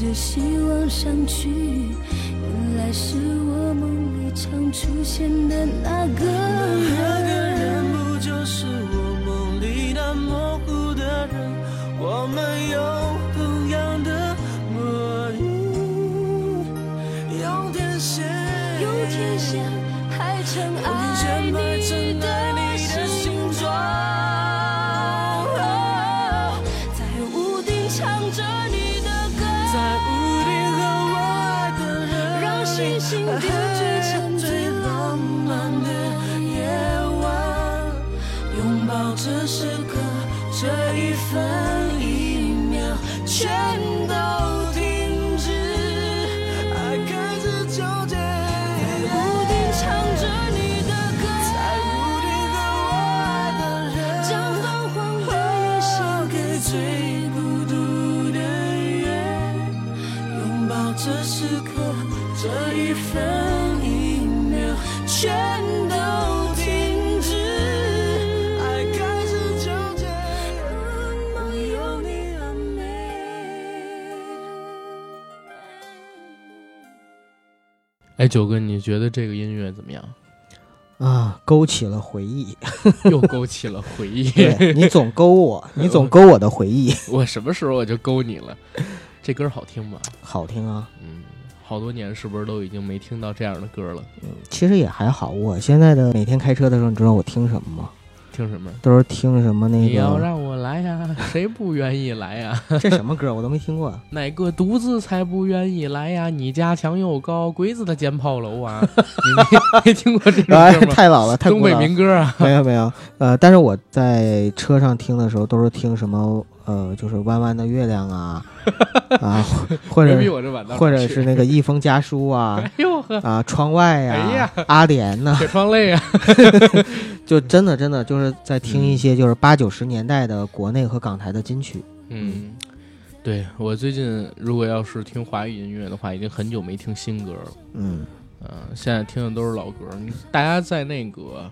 着希望上去，原来是我梦里常出现的那个那个。人不就是我梦里那模糊的人？我们有哎，九哥，你觉得这个音乐怎么样？啊，勾起了回忆。又勾起了回忆。你总勾我，你总勾我的回忆。我什么时候我就勾你了？这歌好听吗？好听啊，嗯，好多年是不是都已经没听到这样的歌了？嗯其实也还好。我现在的每天开车的时候，你知道我听什么吗？听什么？都是听什么那个，你要让我来呀，谁不愿意来呀？这什么歌我都没听过。哪个独自才不愿意来呀？你家墙又高，鬼子的尖炮楼啊！你没没听过这歌，吗？太老了，太东北民歌啊！没有没有，呃，但是我在车上听的时候都是听什么呃，就是弯弯的月亮啊 啊，或者或者是那个一封家书啊 哎呦呵，啊，窗外呀、哎呀阿莲呐、铁窗泪啊！就真的真的就是在听一些就是八九十年代的国内和港台的金曲。嗯，对我最近如果要是听华语音乐的话，已经很久没听新歌了。嗯嗯、现在听的都是老歌。大家在那个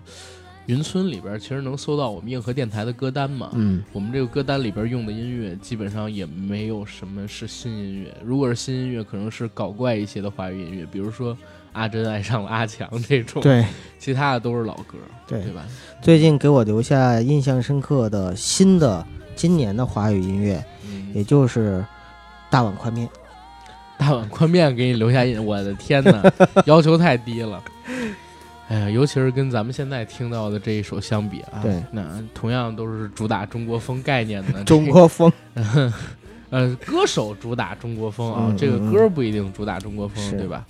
云村里边，其实能搜到我们硬核电台的歌单嘛？嗯我们这个歌单里边用的音乐，基本上也没有什么是新音乐。如果是新音乐，可能是搞怪一些的华语音乐，比如说阿珍爱上了阿强这种。，对其他的都是老歌，对对吧？最近给我留下印象深刻的新的今年的华语音乐，也嗯，就是大碗宽面。大碗宽面给你留下印，我的天哪，要求太低了。哎呀，尤其是跟咱们现在听到的这一首相比啊，对，那同样都是主打中国风概念的 中国风，呃，歌手主打中国风啊，嗯这个嗯歌不一定主打中国风，对吧？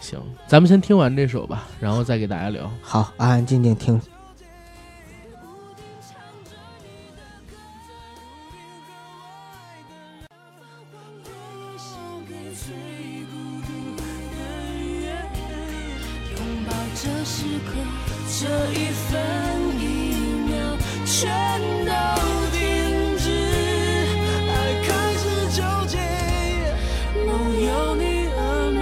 行，咱们先听完这首吧，然后再给大家聊。好，安安静静听。时刻，这一分一秒全都停止，爱开始纠结，梦有你而美。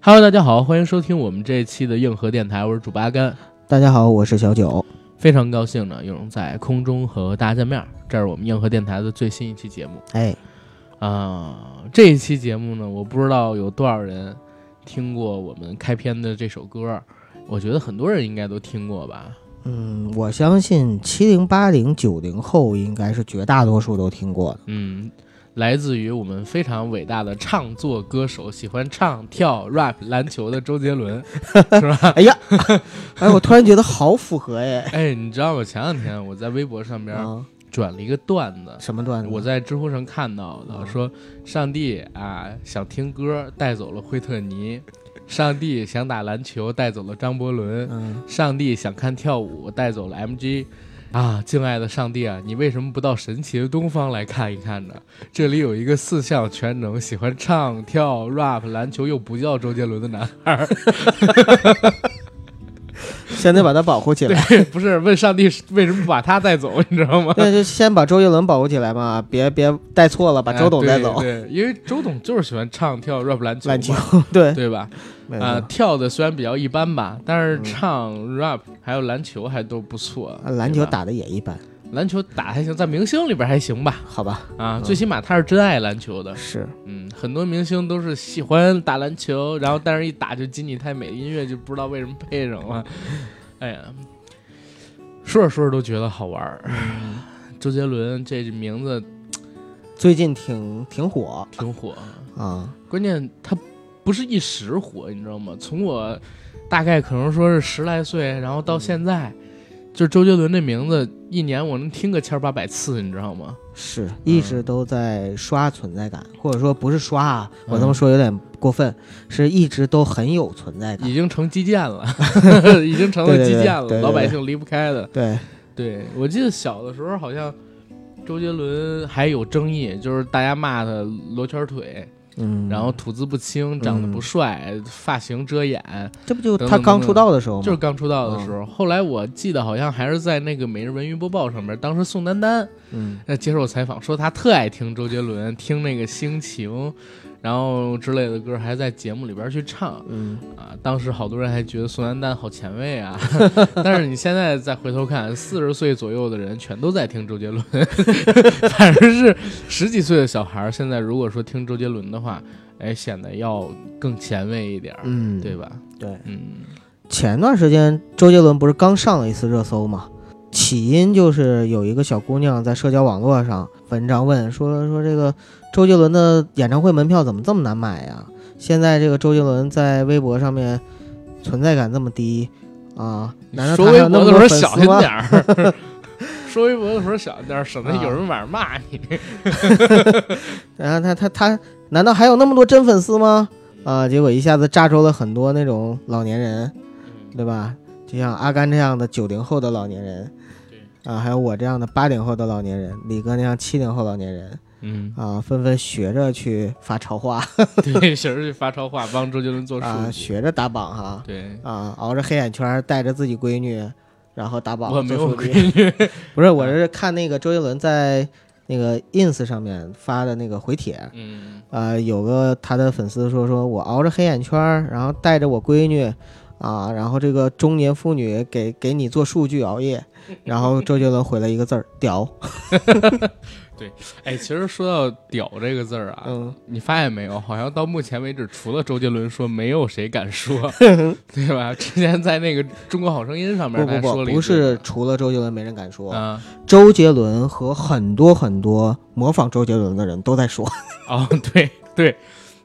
哈喽，大家好，欢迎收听我们这一期的硬核电台，我是主八甘，大家好，我是小九。非常高兴呢，又能在空中和大家见面。这是我们硬核电台的最新一期节目哎，啊、这一期节目呢，我不知道有多少人听过我们开篇的这首歌，我觉得很多人应该都听过吧。嗯，我相信七零八零九零后应该是绝大多数都听过的。嗯，来自于我们非常伟大的唱作歌手，喜欢唱跳 rap 篮球的周杰伦，是吧？哎呀，哎，我突然觉得好符合哎。哎，你知道吗？前两天我在微博上边啊，转了一个段子，什么段子？我在知乎上看到的，嗯说上帝啊想听歌带走了惠特尼，上帝想打篮球带走了张伯伦，嗯，上帝想看跳舞带走了 MG。啊，敬爱的上帝啊，你为什么不到神奇的东方来看一看呢？这里有一个四项全能、喜欢唱跳、rap、篮球又不叫周杰伦的男孩。现在把他保护起来。对，不是问上帝为什么不把他带走，你知道吗？那就先把周杰伦保护起来嘛，别别带错了，把周董带走。哎对对，因为周董就是喜欢唱跳 rap 篮球，篮球，对对吧？啊、错跳的虽然比较一般吧，但是嗯唱 rap 还有篮球还都不错。啊篮球打的也一般，篮球打还行，在明星里边还行吧。好吧？啊，嗯最起码他是真爱篮球的。是，嗯，很多明星都是喜欢打篮球，然后但是一打就《金你太美》音乐就不知道为什么配上了。哎呀，说着说着都觉得好玩周杰伦这名字最近挺挺火挺火，啊，关键他不是一时火，你知道吗？从我大概可能说是十来岁，然后到现在，就是周杰伦这名字，一年我能听个千八百次，你知道吗？是一直都在刷存在感，或者说不是刷啊，我这么嗯说有点过分，是一直都很有存在感已。经成基建了，已经成了基建了，老百姓离不开的。对，对我记得小的时候好像周杰伦还有争议，就是大家骂他罗圈腿，嗯，然后吐字不清，长得不帅，发型遮掩，这不就他刚出道的时候吗？就是刚出道的时候。后来我记得好像还是在那个每日文娱播报上面，当时宋丹丹嗯在接受采访说他特爱听周杰伦，听那个心情。然后之类的歌还在节目里边去唱嗯，啊，当时好多人还觉得宋丹丹好前卫啊，但是你现在再回头看，四十岁左右的人全都在听周杰伦，反而是十几岁的小孩儿，现在如果说听周杰伦的话，哎，显得要更前卫一点，嗯，对吧？对。嗯，前段时间周杰伦不是刚上了一次热搜嘛？起因就是有一个小姑娘在社交网络上文章问说说这个周杰伦的演唱会门票怎么这么难买呀？现在这个周杰伦在微博上面存在感这么低啊？难道说他还有那么多微博的时候粉丝吗小心点？儿，说微博的时候小心点儿，省得啊有人晚上骂你。然后他他他难道还有那么多真粉丝吗？啊，结果一下子炸出了很多那种老年人，对吧？就像阿甘这样的九零后的老年人，啊，还有我这样的八零后的老年人，李哥那样七零后老年人，嗯，啊，纷纷学着去发超话 对，学着去发超话，帮周杰伦做数啊，学着打榜哈对，啊，熬着黑眼圈，带着自己闺女，然后打榜我没有。闺女。不是，我是看那个周杰伦在那个 ins 上面发的那个回帖，嗯，呃，有个他的粉丝说说我熬着黑眼圈，然后带着我闺女，啊，然后这个中年妇女给给你做数据熬夜，然后周杰伦回了一个字儿屌，哎，其实说到“屌”这个字儿啊，嗯，你发现没有？好像到目前为止，除了周杰伦说，没有谁敢说，对吧？之前在那个《中国好声音》上面，不不不，他还说了一句不是除了周杰伦没人敢说，啊，周杰伦和很多很多模仿周杰伦的人都在说，哦，对对，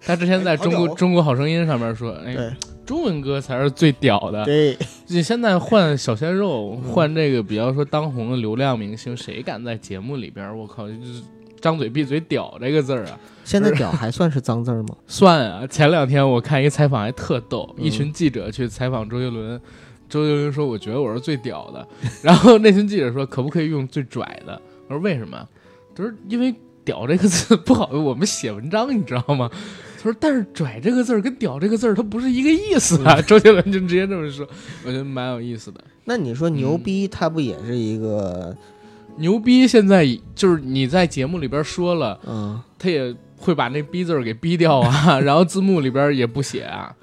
他之前在中国中国好声音》上面说，哎，对中文歌才是最屌的。对，你现在换小鲜肉，嗯换这个比方说当红的流量明星，谁敢在节目里边儿？我靠，就是张嘴闭嘴“屌”这个字儿啊！现在屌还算是脏字儿吗？算啊，前两天我看一采访还特逗，嗯一群记者去采访周杰伦，周杰伦说：“我觉得我是最屌的。”然后那群记者说：“可不可以用最拽的？”我说：“为什么？”他说：“因为‘屌’这个字不好，我们写文章，你知道吗？”他说：“但是‘拽’这个字儿跟‘屌’这个字儿它不是一个意思嗯啊。”周杰伦就直接这么说，我觉得蛮有意思的。那你说牛嗯逼，他不也是一个牛逼！现在就是你在节目里边说了，嗯他也会把那“逼”字儿给逼掉啊，然后字幕里边也不写啊。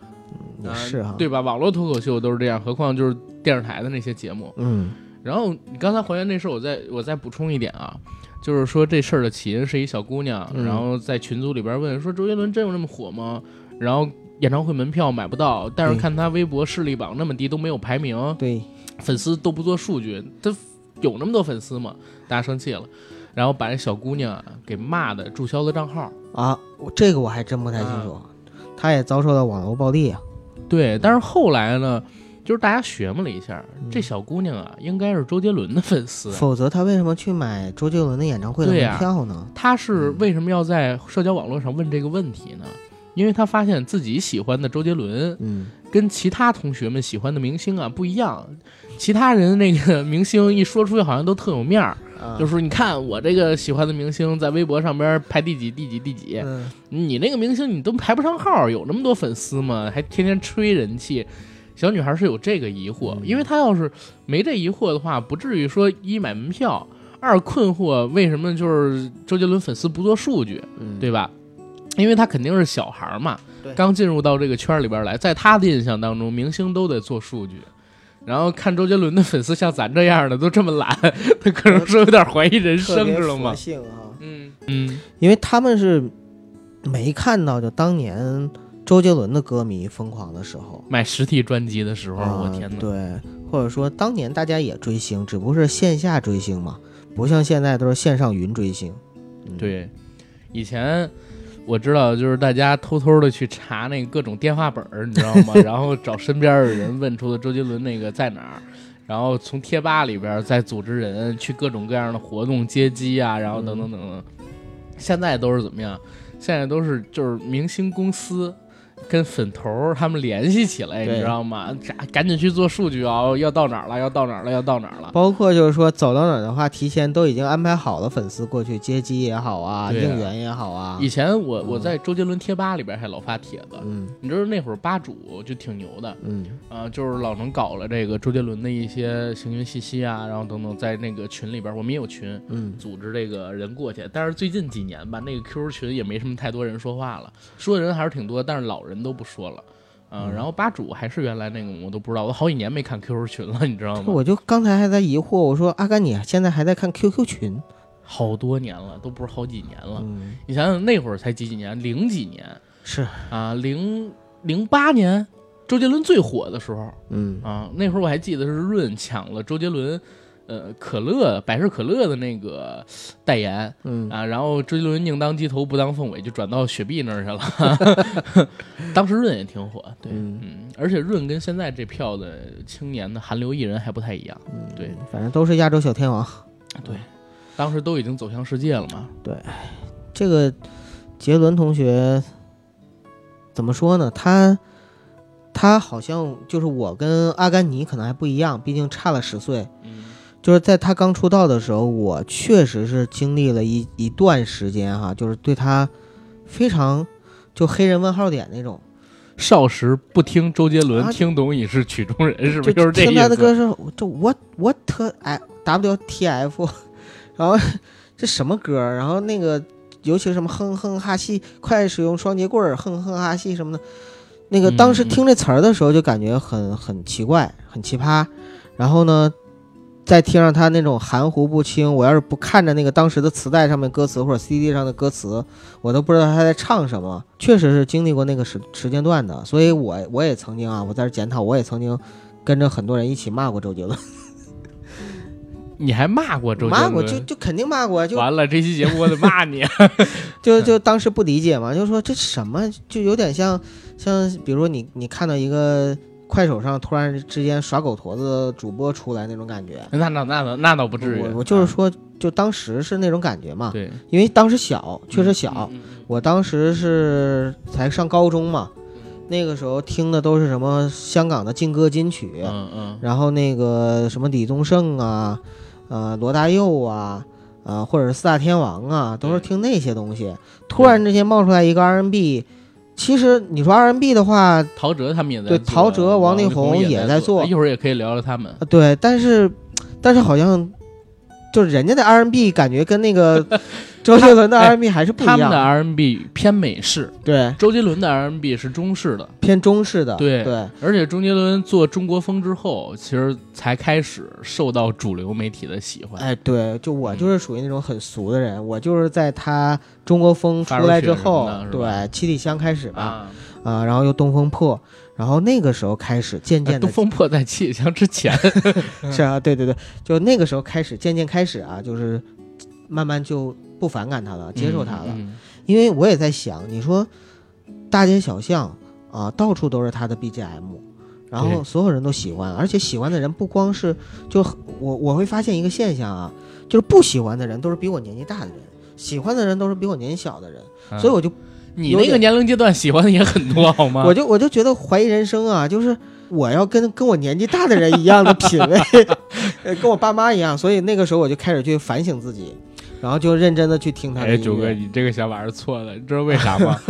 也是啊？对吧？网络脱口秀都是这样，何况就是电视台的那些节目。嗯然后你刚才还原那事儿，我再我再补充一点啊，就是说这事儿的起因是一小姑娘，嗯然后在群组里边问说周杰伦真有那么火吗？然后演唱会门票买不到，但是看他微博势力榜那么低都没有排名，对，粉丝都不做数据，他有那么多粉丝吗？大家生气了，然后把这小姑娘啊给骂的注销了账号。啊，我这个我还真不太清楚，他也遭受到网络暴力啊。对，但是后来呢，就是大家学摸了一下，嗯这小姑娘啊，应该是周杰伦的粉丝。否则她为什么去买周杰伦的演唱会的门票呢？她是为什么要在社交网络上问这个问题呢？因为她发现自己喜欢的周杰伦嗯跟其他同学们喜欢的明星啊不一样，其他人那个 明星一说出去好像都特有面儿，啊就是说你看我这个喜欢的明星在微博上边排第几第几第几，嗯你那个明星你都排不上号，有那么多粉丝吗？还天天吹人气。小女孩是有这个疑惑，嗯因为她要是没这疑惑的话，不至于说一买门票，二困惑为什么就是周杰伦粉丝不做数据，嗯对吧？因为她肯定是小孩儿嘛对，刚进入到这个圈儿里边来，在她的印象当中，明星都得做数据。然后看周杰伦的粉丝像咱这样的都这么懒，他可能是有点怀疑人生，知道吗？性啊，嗯嗯，因为他们是没看到就当年周杰伦的歌迷疯狂的时候。买实体专辑的时候，啊我天哪！对，或者说当年大家也追星，只不过是线下追星嘛，不像现在都是线上云追星。嗯，对，以前我知道，就是大家偷偷的去查那个各种电话本儿，你知道吗？然后找身边的人问出的周杰伦那个在哪儿，然后从贴吧里边再组织人去各种各样的活动接机啊，然后等等等等。现在都是怎么样？现在都是就是明星公司。跟粉头他们联系起来，你知道吗？赶赶紧去做数据啊！要到哪儿了？要到哪儿了？要到哪儿了？包括就是说走到哪儿的话，提前都已经安排好了粉丝过去接机也好啊，啊应援也好啊以。前我我嗯在周杰伦贴吧里边还老发帖子，嗯你知道那会儿吧主就挺牛的，嗯啊，就是老能搞了这个周杰伦的一些行云信息啊，然后等等，在那个群里边，我们也有群，嗯组织这个人过去。但是最近几年吧，那个 QQ 群也没什么太多人说话了，说的人还是挺多，但是老人都不说了。啊、嗯然后吧主还是原来那个我都不知道，我好几年没看 QQ 群了，你知道吗？我就刚才还在疑惑，我说阿甘你现在还在看 QQ 群？好多年了，都不是好几年了。嗯，你想想那会儿才几几年，零几年是，啊，零零八年，周杰伦最火的时候，嗯啊，那会儿我还记得是润抢了周杰伦，呃，可乐百事可乐的那个代言嗯啊，然后周杰伦宁当鸡头不当凤尾，就转到雪碧那儿去了。当时润也挺火，对，嗯嗯，而且润跟现在这票的青年的韩流艺人还不太一样，嗯，对，反正都是亚洲小天王。对，当时都已经走向世界了嘛，对这个杰伦同学怎么说呢？他他好像就是我跟阿甘尼可能还不一样，毕竟差了十岁。嗯就是在他刚出道的时候，我确实是经历了一一段时间哈，就是对他非常就黑人问号点那种，少时不听周杰伦，啊听懂已是曲中人，是不？是听就是这意思？他的歌是这 what what 哎 WTF，然后这什么歌？然后那个尤其是什么哼哼哈兮，快使用双节棍儿，哼哼哈兮什么的，那个嗯当时嗯听这词儿的时候就感觉很很奇怪，很奇葩。然后呢，再听上他那种含糊不清，我要是不看着那个当时的磁带上面歌词或者 CD 上的歌词，我都不知道他在唱什么。确实是经历过那个时时间段的，所以我我也曾经啊，我在这检讨，我也曾经跟着很多人一起骂过周杰伦，你还骂过周杰伦？骂过就就肯定骂过，就完了，这期节目我得骂你。就就当时不理解嘛，就说这什么，就有点像像比如说你你看到一个快手上突然之间耍狗驼子主播出来那种感觉。那那那倒那倒不至于，我我就是啊说，就当时是那种感觉嘛，对，因为当时小，确实小。我当时是才上高中嘛，那个时候听的都是什么香港的劲歌金曲，嗯嗯。然后那个什么李宗盛啊，呃罗大佑啊，呃或者是四大天王啊，都是听那些东西。突然之间冒出来一个 R&B，其实你说 R&B 的话，陶喆他们也在对做陶喆王力力宏也在做一会儿也可以聊聊他们。呃对，但是但是好像就是人家的 R&B 感觉跟那个 周杰伦的哎 R&B 还是不一样他们的样，R&B 偏美式，对，周杰伦的 R&B 是中式的。偏中式的，对对。而且周杰伦做中国风之后，其实才开始受到主流媒体的喜欢。哎，对，就我嗯就是属于那种很俗的人，我就是在他中国风出来之后对七里香开始吧，啊，啊，然后又东风破，然后那个时候开始渐渐的东风破在七里香之前，是啊，对对对，就那个时候开始渐渐开始啊，就是慢慢就不反感他了，接受他了，嗯因为我也在想，你说大街小巷啊，到处都是他的 BGM。然后所有人都喜欢，而且喜欢的人不光是就我我会发现一个现象啊，就是不喜欢的人都是比我年纪大的人，喜欢的人都是比我年纪小的人，嗯。所以我就你那个年龄阶段喜欢的也很多，好吗？我就我就觉得怀疑人生啊，就是我要跟跟我年纪大的人一样的品味，呃 跟我爸妈一样，所以那个时候我就开始去反省自己，然后就认真的去听他的哎，九哥，你这个想法是错的，你知道为啥吗？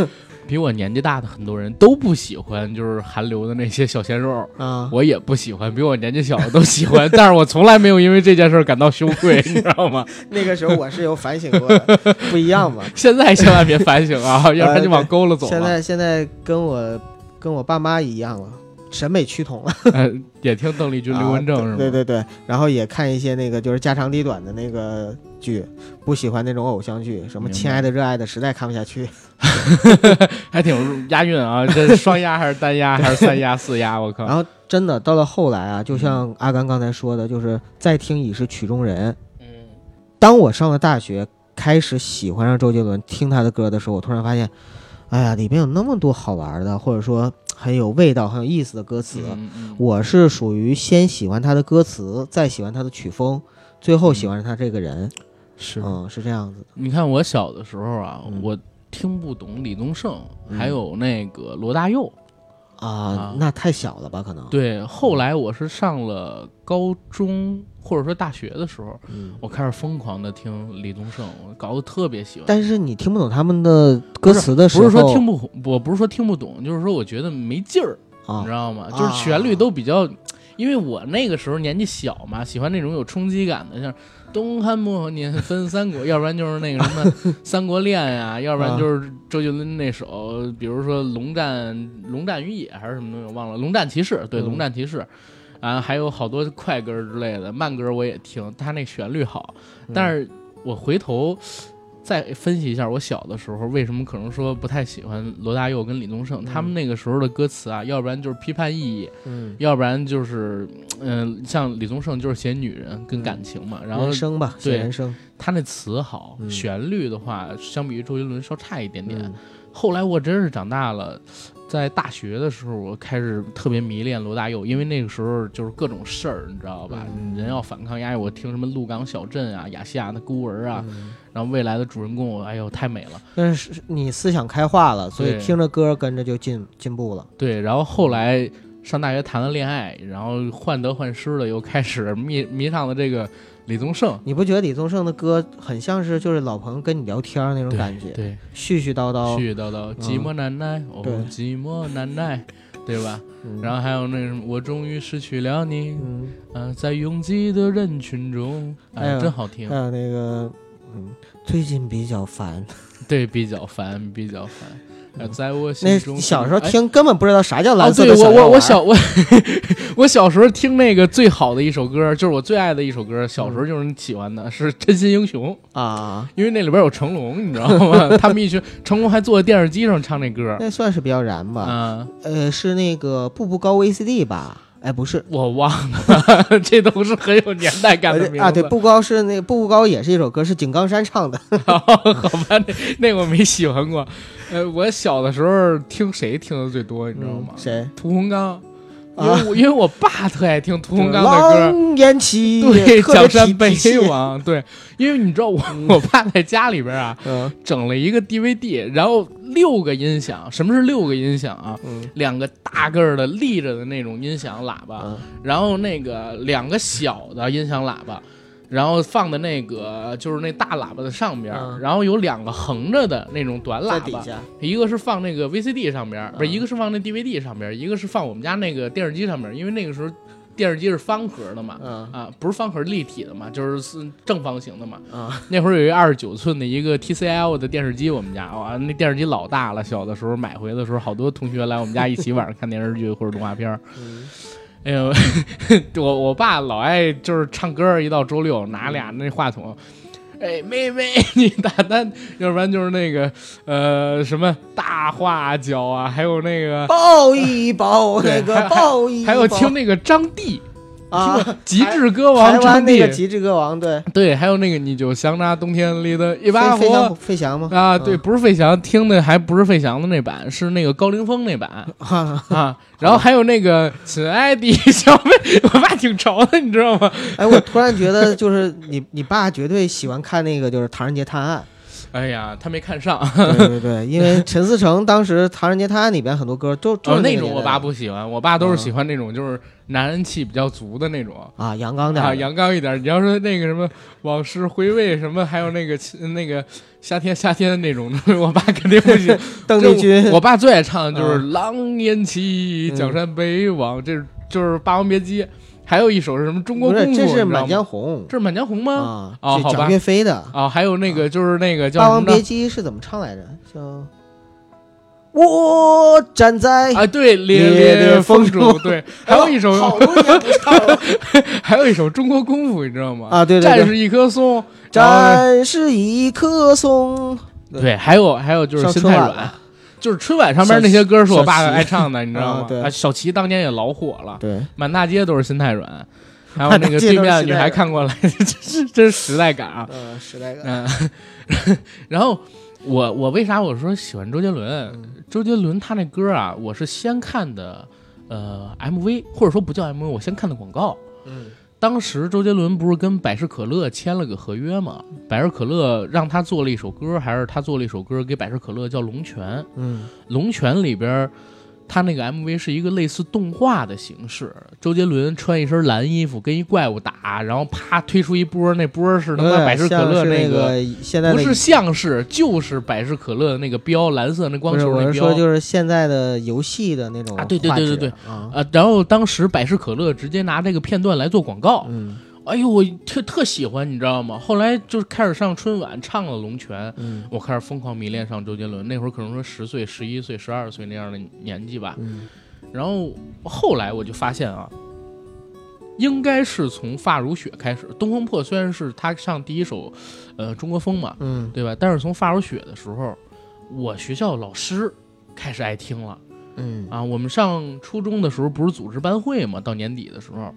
比我年纪大的很多人都不喜欢，就是韩流的那些小鲜肉，啊，我也不喜欢，比我年纪小的都喜欢，但是我从来没有因为这件事感到羞愧，你知道吗？那个时候我是有反省过的，不一样嘛。现在千万别反省啊，要不然就往沟了走了。现在现在跟我跟我爸妈一样了，审美趋同了。呃也听邓丽君、刘文正是吗？啊对对对，然后也看一些那个就是家长里短的那个剧，不喜欢那种偶像剧，什么亲爱的热爱的，实在看不下去。还挺押韵啊，这双押还是单押还是三押四押？我靠！然后真的到了后来啊，就像阿甘刚才说的，就是再听已是曲中人。嗯，当我上了大学，开始喜欢上周杰伦，听他的歌的时候，我突然发现，哎呀，里面有那么多好玩的，或者说很有味道、很有意思的歌词。嗯嗯我是属于先喜欢他的歌词，再喜欢他的曲风，最后喜欢他这个人。是嗯，是这样子的。你看我小的时候啊，嗯我听不懂李宗盛，嗯还有那个罗大佑。啊啊，那太小了吧？可能。对，后来我是上了高中或者说大学的时候，嗯。我开始疯狂的听李宗盛，我搞得特别喜欢。但是你听不懂他们的歌词的时候，不是说听不，我不是说听不懂，就是说我觉得没劲儿，你啊知道吗？就是旋律都比较，因为我那个时候年纪小嘛，喜欢那种有冲击感的，像东汉末年分三国，要不然就是那个什么 《三国恋》呀，要不然就是周杰伦那首，比如说《龙战龙战于野》还是什么东西，我忘了，《龙战骑士》对，《嗯龙战骑士》啊，还有好多快歌之类的，慢歌我也听，他那旋律好，嗯但是我回头。再分析一下我小的时候为什么可能说不太喜欢罗大佑跟李宗盛，他们那个时候的歌词啊，要不然就是批判意义，嗯，要不然就是，嗯、像李宗盛就是写女人跟感情嘛，然后人生吧，写对人生，他那词好，嗯。旋律的话，相比于周杰伦稍差一点点。嗯。后来我真是长大了，在大学的时候，我开始特别迷恋罗大佑，因为那个时候就是各种事儿，你知道吧？嗯人要反抗压抑，我听什么鹿港小镇啊、亚细亚的孤儿啊，嗯然后未来的主人公，我哎呦太美了。但是你思想开化了，所以听着歌跟着就进进步了。对，然后后来上大学谈了恋爱，然后患得患失的又开始迷迷上了这个李宗盛。你不觉得李宗盛的歌很像是就是老朋友跟你聊天儿那种感觉，对，絮絮叨叨，絮絮叨叨，寂寞难耐，哦对，寂寞难耐，对吧？嗯然后还有那什么，我终于失去了你，嗯，嗯、在拥挤的人群中，哎，真好听还。有那个，嗯，最近比较烦。对，比较烦，比较烦。呃，在我心那中，小时候哎听根本不知道啥叫哦，蓝色的我我我小我我小时候听那个最好的一首歌，就是我最爱的一首歌，小时候就是喜欢的，是《真心英雄》，啊，因为那里边有成龙，你知道吗？他们一群成龙还坐在电视机上唱那歌，那算是比较燃吧。啊、呃，是那个步步高 VCD 吧？哎，不是。我忘了，这都是很有年代感的名字啊，对，步高是那步步高也是一首歌，是井冈山唱的。好吧，那那我没喜欢过。呃，我小的时候听谁听的最多，你知道吗？嗯谁？屠洪刚，因为啊我、因为我爸特爱听屠洪刚的歌。对，江山北痞痞气王，对，因为你知道我，我爸在家里边啊，嗯整了一个 DVD，然后六个音响。什么是六个音响啊？嗯两个大个儿的立着的那种音响喇叭，嗯然后那个两个小的音响喇叭，然后放的那个就是那大喇叭的上边，嗯然后有两个横着的那种短喇叭，在底下，一个是放那个 VCD 上边，不是嗯一个是放那 DVD 上边，一个是放我们家那个电视机上边，因为那个时候电视机是方盒的嘛。嗯啊，不是方盒立体的嘛，就是是正方形的嘛。嗯那会儿有一二十九寸的一个 TCL 的电视机，我们家哇，那电视机老大了。小的时候买回的时候，好多同学来我们家一起晚上 看电视剧或者动画片儿。嗯哎呦，我我爸老爱就是唱歌，一到周六拿俩那话筒，哎，妹妹 你大单，要不然就是那个呃什么大花脚啊，还有那个抱一抱那个抱一抱，还有听那个张帝，啊，极致歌王台湾张帝那个，极致歌王，对，对，还有那个你就想那冬天里的一把火。费翔吗？啊，对，嗯不是费翔，听的还不是费翔的那版，是那个高凌风那版 啊，啊。然后还有那个亲爱的小妹，我爸挺潮的，你知道吗？哎，我突然觉得就是你你爸绝对喜欢看那个就是《唐人街探案哎呀，他没看上。对对对，因为陈思诚当时《唐人街探案》里边很多歌都就哦，是那种我爸不喜欢，我爸都是嗯喜欢那种就是男人气比较足的那种。啊，阳刚点啊，阳刚一点。你要说那个什么往事回味什么，还有那个那个夏天夏天的那种，我爸肯定不行。邓丽君我爸最爱唱的就是嗯《狼烟起，嗯江山北望》，这就是《霸王别姬》，还有一首是什么《中国，功夫》，这是《满江红。这是《满江红》》吗？啊，这哦好吧。蒋岳飞的《啊，还有那个就是那个叫霸王别？姬》是怎么唱来着？叫我站在啊，对，烈烈烈风风中。对，还有一首，好多年不唱了。还有一首《中国功夫》，你知道吗？啊，对对对，战士一棵松，战是一棵松，对，还有还有就是心太软就是春晚上面那些歌是我爸爱唱的，你知道吗？啊小齐当年也老火了，对，满大街都是心太软，还有那个对面的女孩看过来，这是真是时代感啊！嗯，时代感，嗯，然后我我为啥我说喜欢周杰伦？嗯周杰伦他那歌啊，我是先看的呃 MV，或者说不叫 MV，我先看的广告。嗯当时周杰伦不是跟百事可乐签了个合约吗？百事可乐让他做了一首歌，还是他做了一首歌给百事可乐叫《龙泉》。嗯龙泉里边儿，他那个 MV 是一个类似动画的形式，周杰伦穿一身蓝衣服跟一怪物打，然后啪推出一波，那波是他妈百事可乐那个。现在的不是像是，就是百事可乐的那个标，蓝色那光，球那标我是说就是现在的游戏的那种啊对对对对对啊，啊。然后当时百事可乐直接拿这个片段来做广告，嗯哎呦，我特特喜欢，你知道吗？后来就是开始上春晚，唱了《龙泉》，嗯我开始疯狂迷恋上周杰伦。那会儿可能说十岁、十一岁、十二岁那样的年纪吧。嗯然后后来我就发现啊，应该是从《发如雪》开始，《东风破》虽然是他上第一首，呃，中国风嘛，嗯对吧？但是从《发如雪》的时候，我学校老师开始爱听了嗯啊。我们上初中的时候不是组织班会嘛，到年底的时候。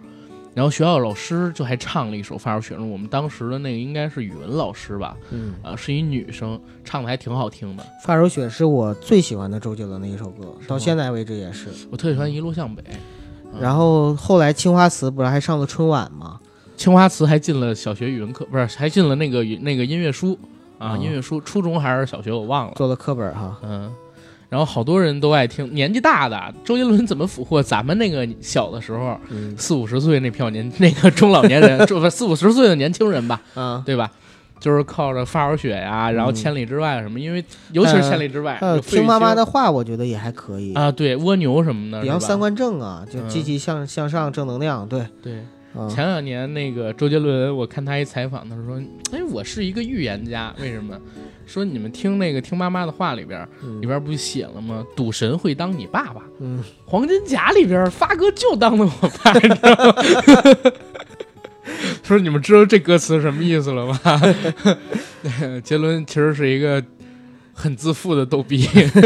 然后学校老师就还唱了一首《发如雪》，我们当时的那个应该是语文老师吧，嗯，啊，是一女生，唱的还挺好听的。《发如雪》是我最喜欢的周杰伦的一首歌，到现在为止也是。我特别喜欢《一路向北》，嗯然后后来青花瓷不是还上了春晚吗？青花瓷还进了小学语文课，不是还进了那个那个音乐书啊，哦音乐书，初中还是小学我忘了，做了课本哈。嗯。然后好多人都爱听，年纪大的周杰伦怎么俘获咱们那个小的时候嗯四五十岁那票年 那个中老年人，就不四五十岁的年轻人吧，嗯，对吧？就是靠着发如雪呀，然后嗯千里之外什么，因为尤其是千里之外，听妈妈的话，我觉得也还可以。啊，对蜗牛什么的，比方三观正啊，就嗯积极向向上，正能量。对，对。啊，前两年那个周杰伦，我看他一采访，他说：“哎，我是一个预言家，为什么？说你们听那个听妈妈的话里边，里边不是写了吗？赌神会当你爸爸，嗯，黄金甲里边发哥就当了我爸，你知道吗？说你们知道这歌词什么意思了吗？杰伦其实是一个很自负的逗逼，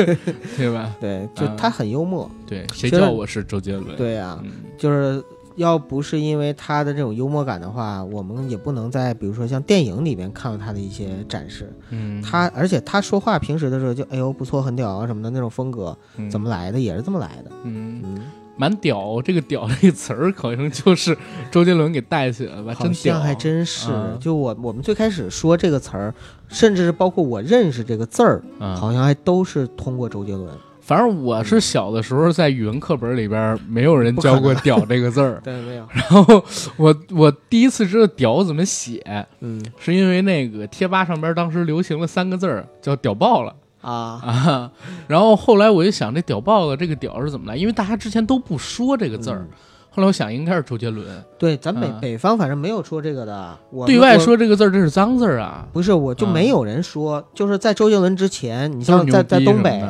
对吧？对，就啊他很幽默。对，谁叫我是周杰伦？对呀，嗯，就是要不是因为他的这种幽默感的话，我们也不能在比如说像电影里面看到他的一些展示。嗯，他而且他说话平时的时候就哎呦不错，很屌啊什么的那种风格，嗯怎么来的也是这么来的。嗯。嗯，蛮屌，这个“屌”这个词儿好像 就是周杰伦给带起来了吧？好真屌，像还真是。啊就我我们最开始说这个词儿，甚至是包括我认识这个字儿，啊！好像还都是通过周杰伦。反正我是小的时候在语文课本里边没有人教过“屌”这个字儿，对，没有。然后我我第一次知道“屌”怎么写，嗯。是因为那个贴吧上边当时流行了三个字儿叫“屌爆了”啊，啊，然后后来我就想这“屌爆了”这个“屌”是怎么来？因为大家之前都不说这个字儿，嗯。后来我想应该是周杰伦。对，咱北、啊。北方反正没有说这个的。我对外说这个字儿这是脏字儿啊，不是，我就啊。没有人说，就是在周杰伦之前，你像在在东北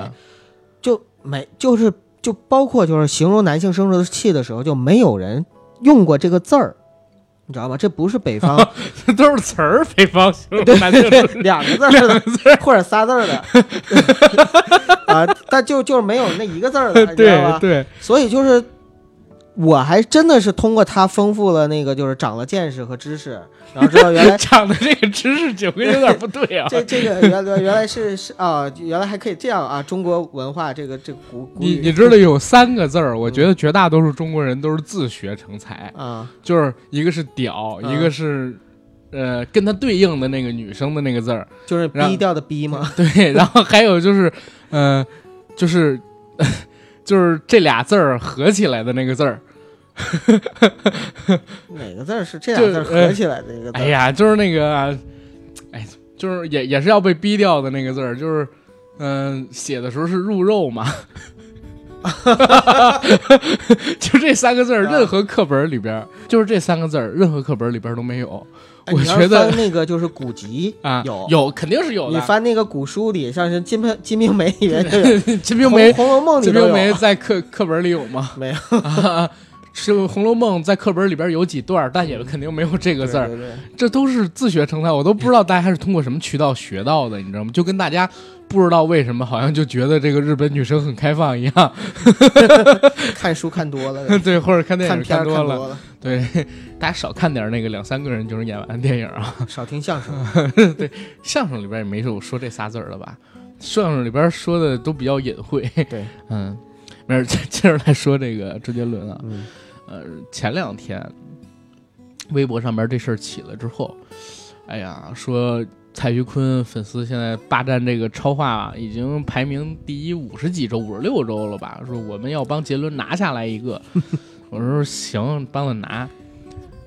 就没就是就包括就是形容男性生殖器的时候，就没有人用过这个字儿，你知道吗？这不是北方 这都是词儿，北方形容对男性对两个字儿的或者仨字儿的 啊，但就就是没有那一个字儿的，你知道吧？对对，所以就是。我还真的是通过他丰富了那个，就是长了见识和知识，然后知道原来 长的这个知识九个有点不对啊。这这个原来原来是是啊，原来还可以这样啊！中国文化这个这个古古语你你知道有三个字儿，我觉得绝大多数中国人都是自学成才，啊就是一个是屌，嗯一个是呃跟他对应的那个女生的那个字儿，就是逼掉的逼吗？对，然后还有就是，呃，就是就是这俩字儿合起来的那个字儿，哪个字儿是这就俩字儿合起来的一个？哎呀，就是那个，哎，就是也也是要被逼掉的那个字儿，就是嗯、写的时候是入肉嘛。就这三个字儿，任何课本里边儿，就是这三个字儿，任何课本里边儿都没有我觉得翻那个就是古籍啊。有有，肯定是有的。你翻那个古书里，像是《金瓶金瓶梅》里面就有，《金瓶梅》，《红楼梦》里金瓶梅》在课课本里有吗？没有啊，是《红楼梦》在课本里边有几段，但也肯定没有这个字儿。对对对这都是自学成才，我都不知道大家是通过什么渠道学到的，你知道吗？就跟大家不知道为什么好像就觉得这个日本女生很开放一样 看书看多了，对，或者看电影看多了，看多了，对，大家少看点那个两三个人就能演完的电影啊。少听相声。对相声里边也没有说这仨字儿了吧？相声里边说的都比较隐晦。对，嗯，没事，接接着来说这个周杰伦啊，嗯呃，前两天微博上面这事儿起了之后，哎呀，说蔡徐坤粉丝现在霸占这个超话已经排名第一五十几周，五十六周了吧？说我们要帮杰伦拿下来一个，我说行，帮他拿。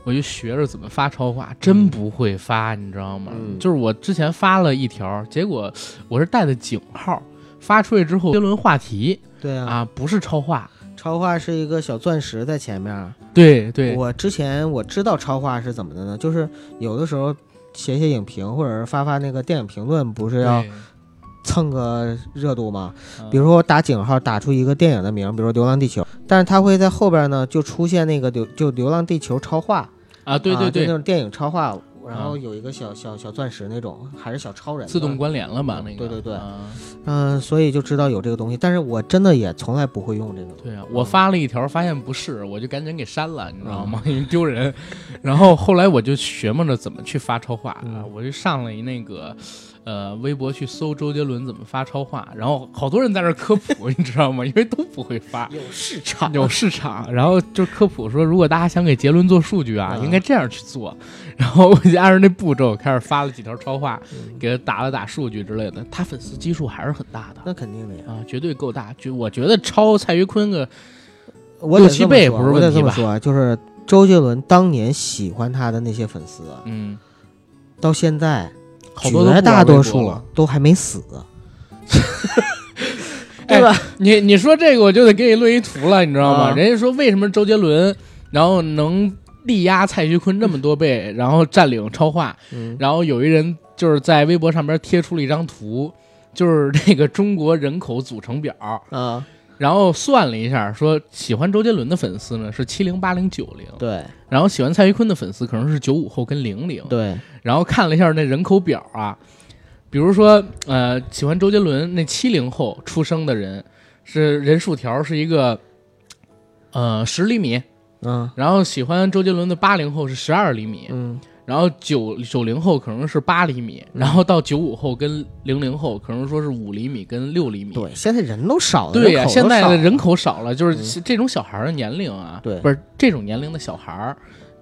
我就学着怎么发超话，真不会发，你知道吗？嗯就是我之前发了一条，结果我是带的井号，发出去之后，杰伦话题对啊，啊，不是超话。超话是一个小钻石在前面。对对，我之前我知道超话是怎么的呢？就是有的时候写写影评，或者是发发那个电影评论，不是要蹭个热度吗？嗯比如说我打井号打出一个电影的名，比如说《流浪地球》，但是它会在后边呢就出现那个流就《流浪地球》超话，啊，对对对那，种电影超话，然后啊有一个小小小钻石那种，还是小超人自动关联了吧？那个，对对对啊嗯、所以就知道有这个东西，但是我真的也从来不会用这个。对啊，我发了一条，发现不是，我就赶紧给删了，你知道吗？因为丢人。然后后来我就学摸着怎么去发超话啊嗯，我就上了一那个。呃，微博去搜周杰伦怎么发超话，然后好多人在那科普，你知道吗？因为都不会发，有市场有市场，然后就科普说，如果大家想给杰伦做数据啊，嗯应该这样去做。然后我就按照那步骤开始发了几条超话，嗯给他打了打数据之类的。他粉丝基数还是很大的那肯定的呀。啊，绝对够大。就我觉得超蔡徐坤个我得六七倍这么说我得不是问题吧这么说啊，就是周杰伦当年喜欢他的那些粉丝，啊嗯，到现在绝大多数了。都还没死，哎 对吧？你你说这个我就得给你论一图了，你知道吗？啊。人家说为什么周杰伦然后能力压蔡徐坤这么多倍，然后占领超话，嗯，然后有一人就是在微博上边贴出了一张图，就是那个中国人口组成表，啊，然后算了一下，说喜欢周杰伦的粉丝呢是七零八零九零，对。然后喜欢蔡徐坤的粉丝可能是九五后跟零零，对，然后看了一下那人口表啊，比如说呃喜欢周杰伦那七零后出生的人是人数条是一个呃十厘米，嗯。然后喜欢周杰伦的八零后是十二厘米，嗯，然后九九零后可能是八厘米，然后到九五后跟零零后可能说是五厘米跟六厘米。对，现在人都少了，对呀、现在的人口少了，就是这种小孩儿的年龄啊，对不是这种年龄的小孩儿，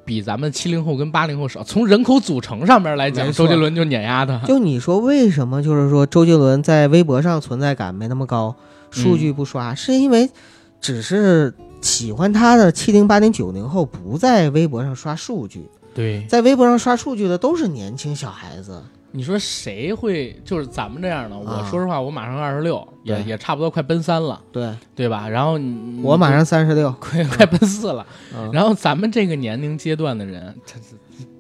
比咱们七零后跟八零后少。从人口组成上面来讲，周杰伦就碾压他。就你说为什么就是说周杰伦在微博上存在感没那么高，数嗯据不刷，是因为只是喜欢他的七零八零九零后不在微博上刷数据，对，在微博上刷数据的都是年轻小孩子。你说谁会就是咱们这样的？我啊说实话，我马上二十六，也也差不多快奔三了，对对吧？然后我马上三十六，快快奔四了。嗯然后咱们这个年龄阶段的人，这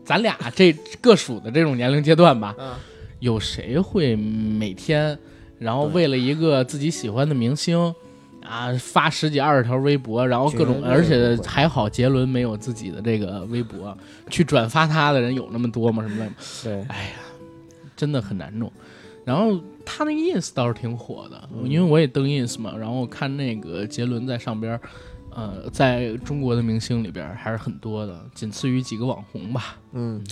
咱俩这各属的这种年龄阶段吧，嗯有谁会每天，然后为了一个自己喜欢的明星啊，发十几二十条微博，然后各种，而且还好杰伦没有自己的这个微博，去转发他的人有那么多吗？什么的，对，哎呀，真的很难弄。然后他那个 ins 倒是挺火的，嗯因为我也登 ins 嘛，然后看那个杰伦在上边儿，呃，在中国的明星里边还是很多的，仅次于几个网红吧。嗯，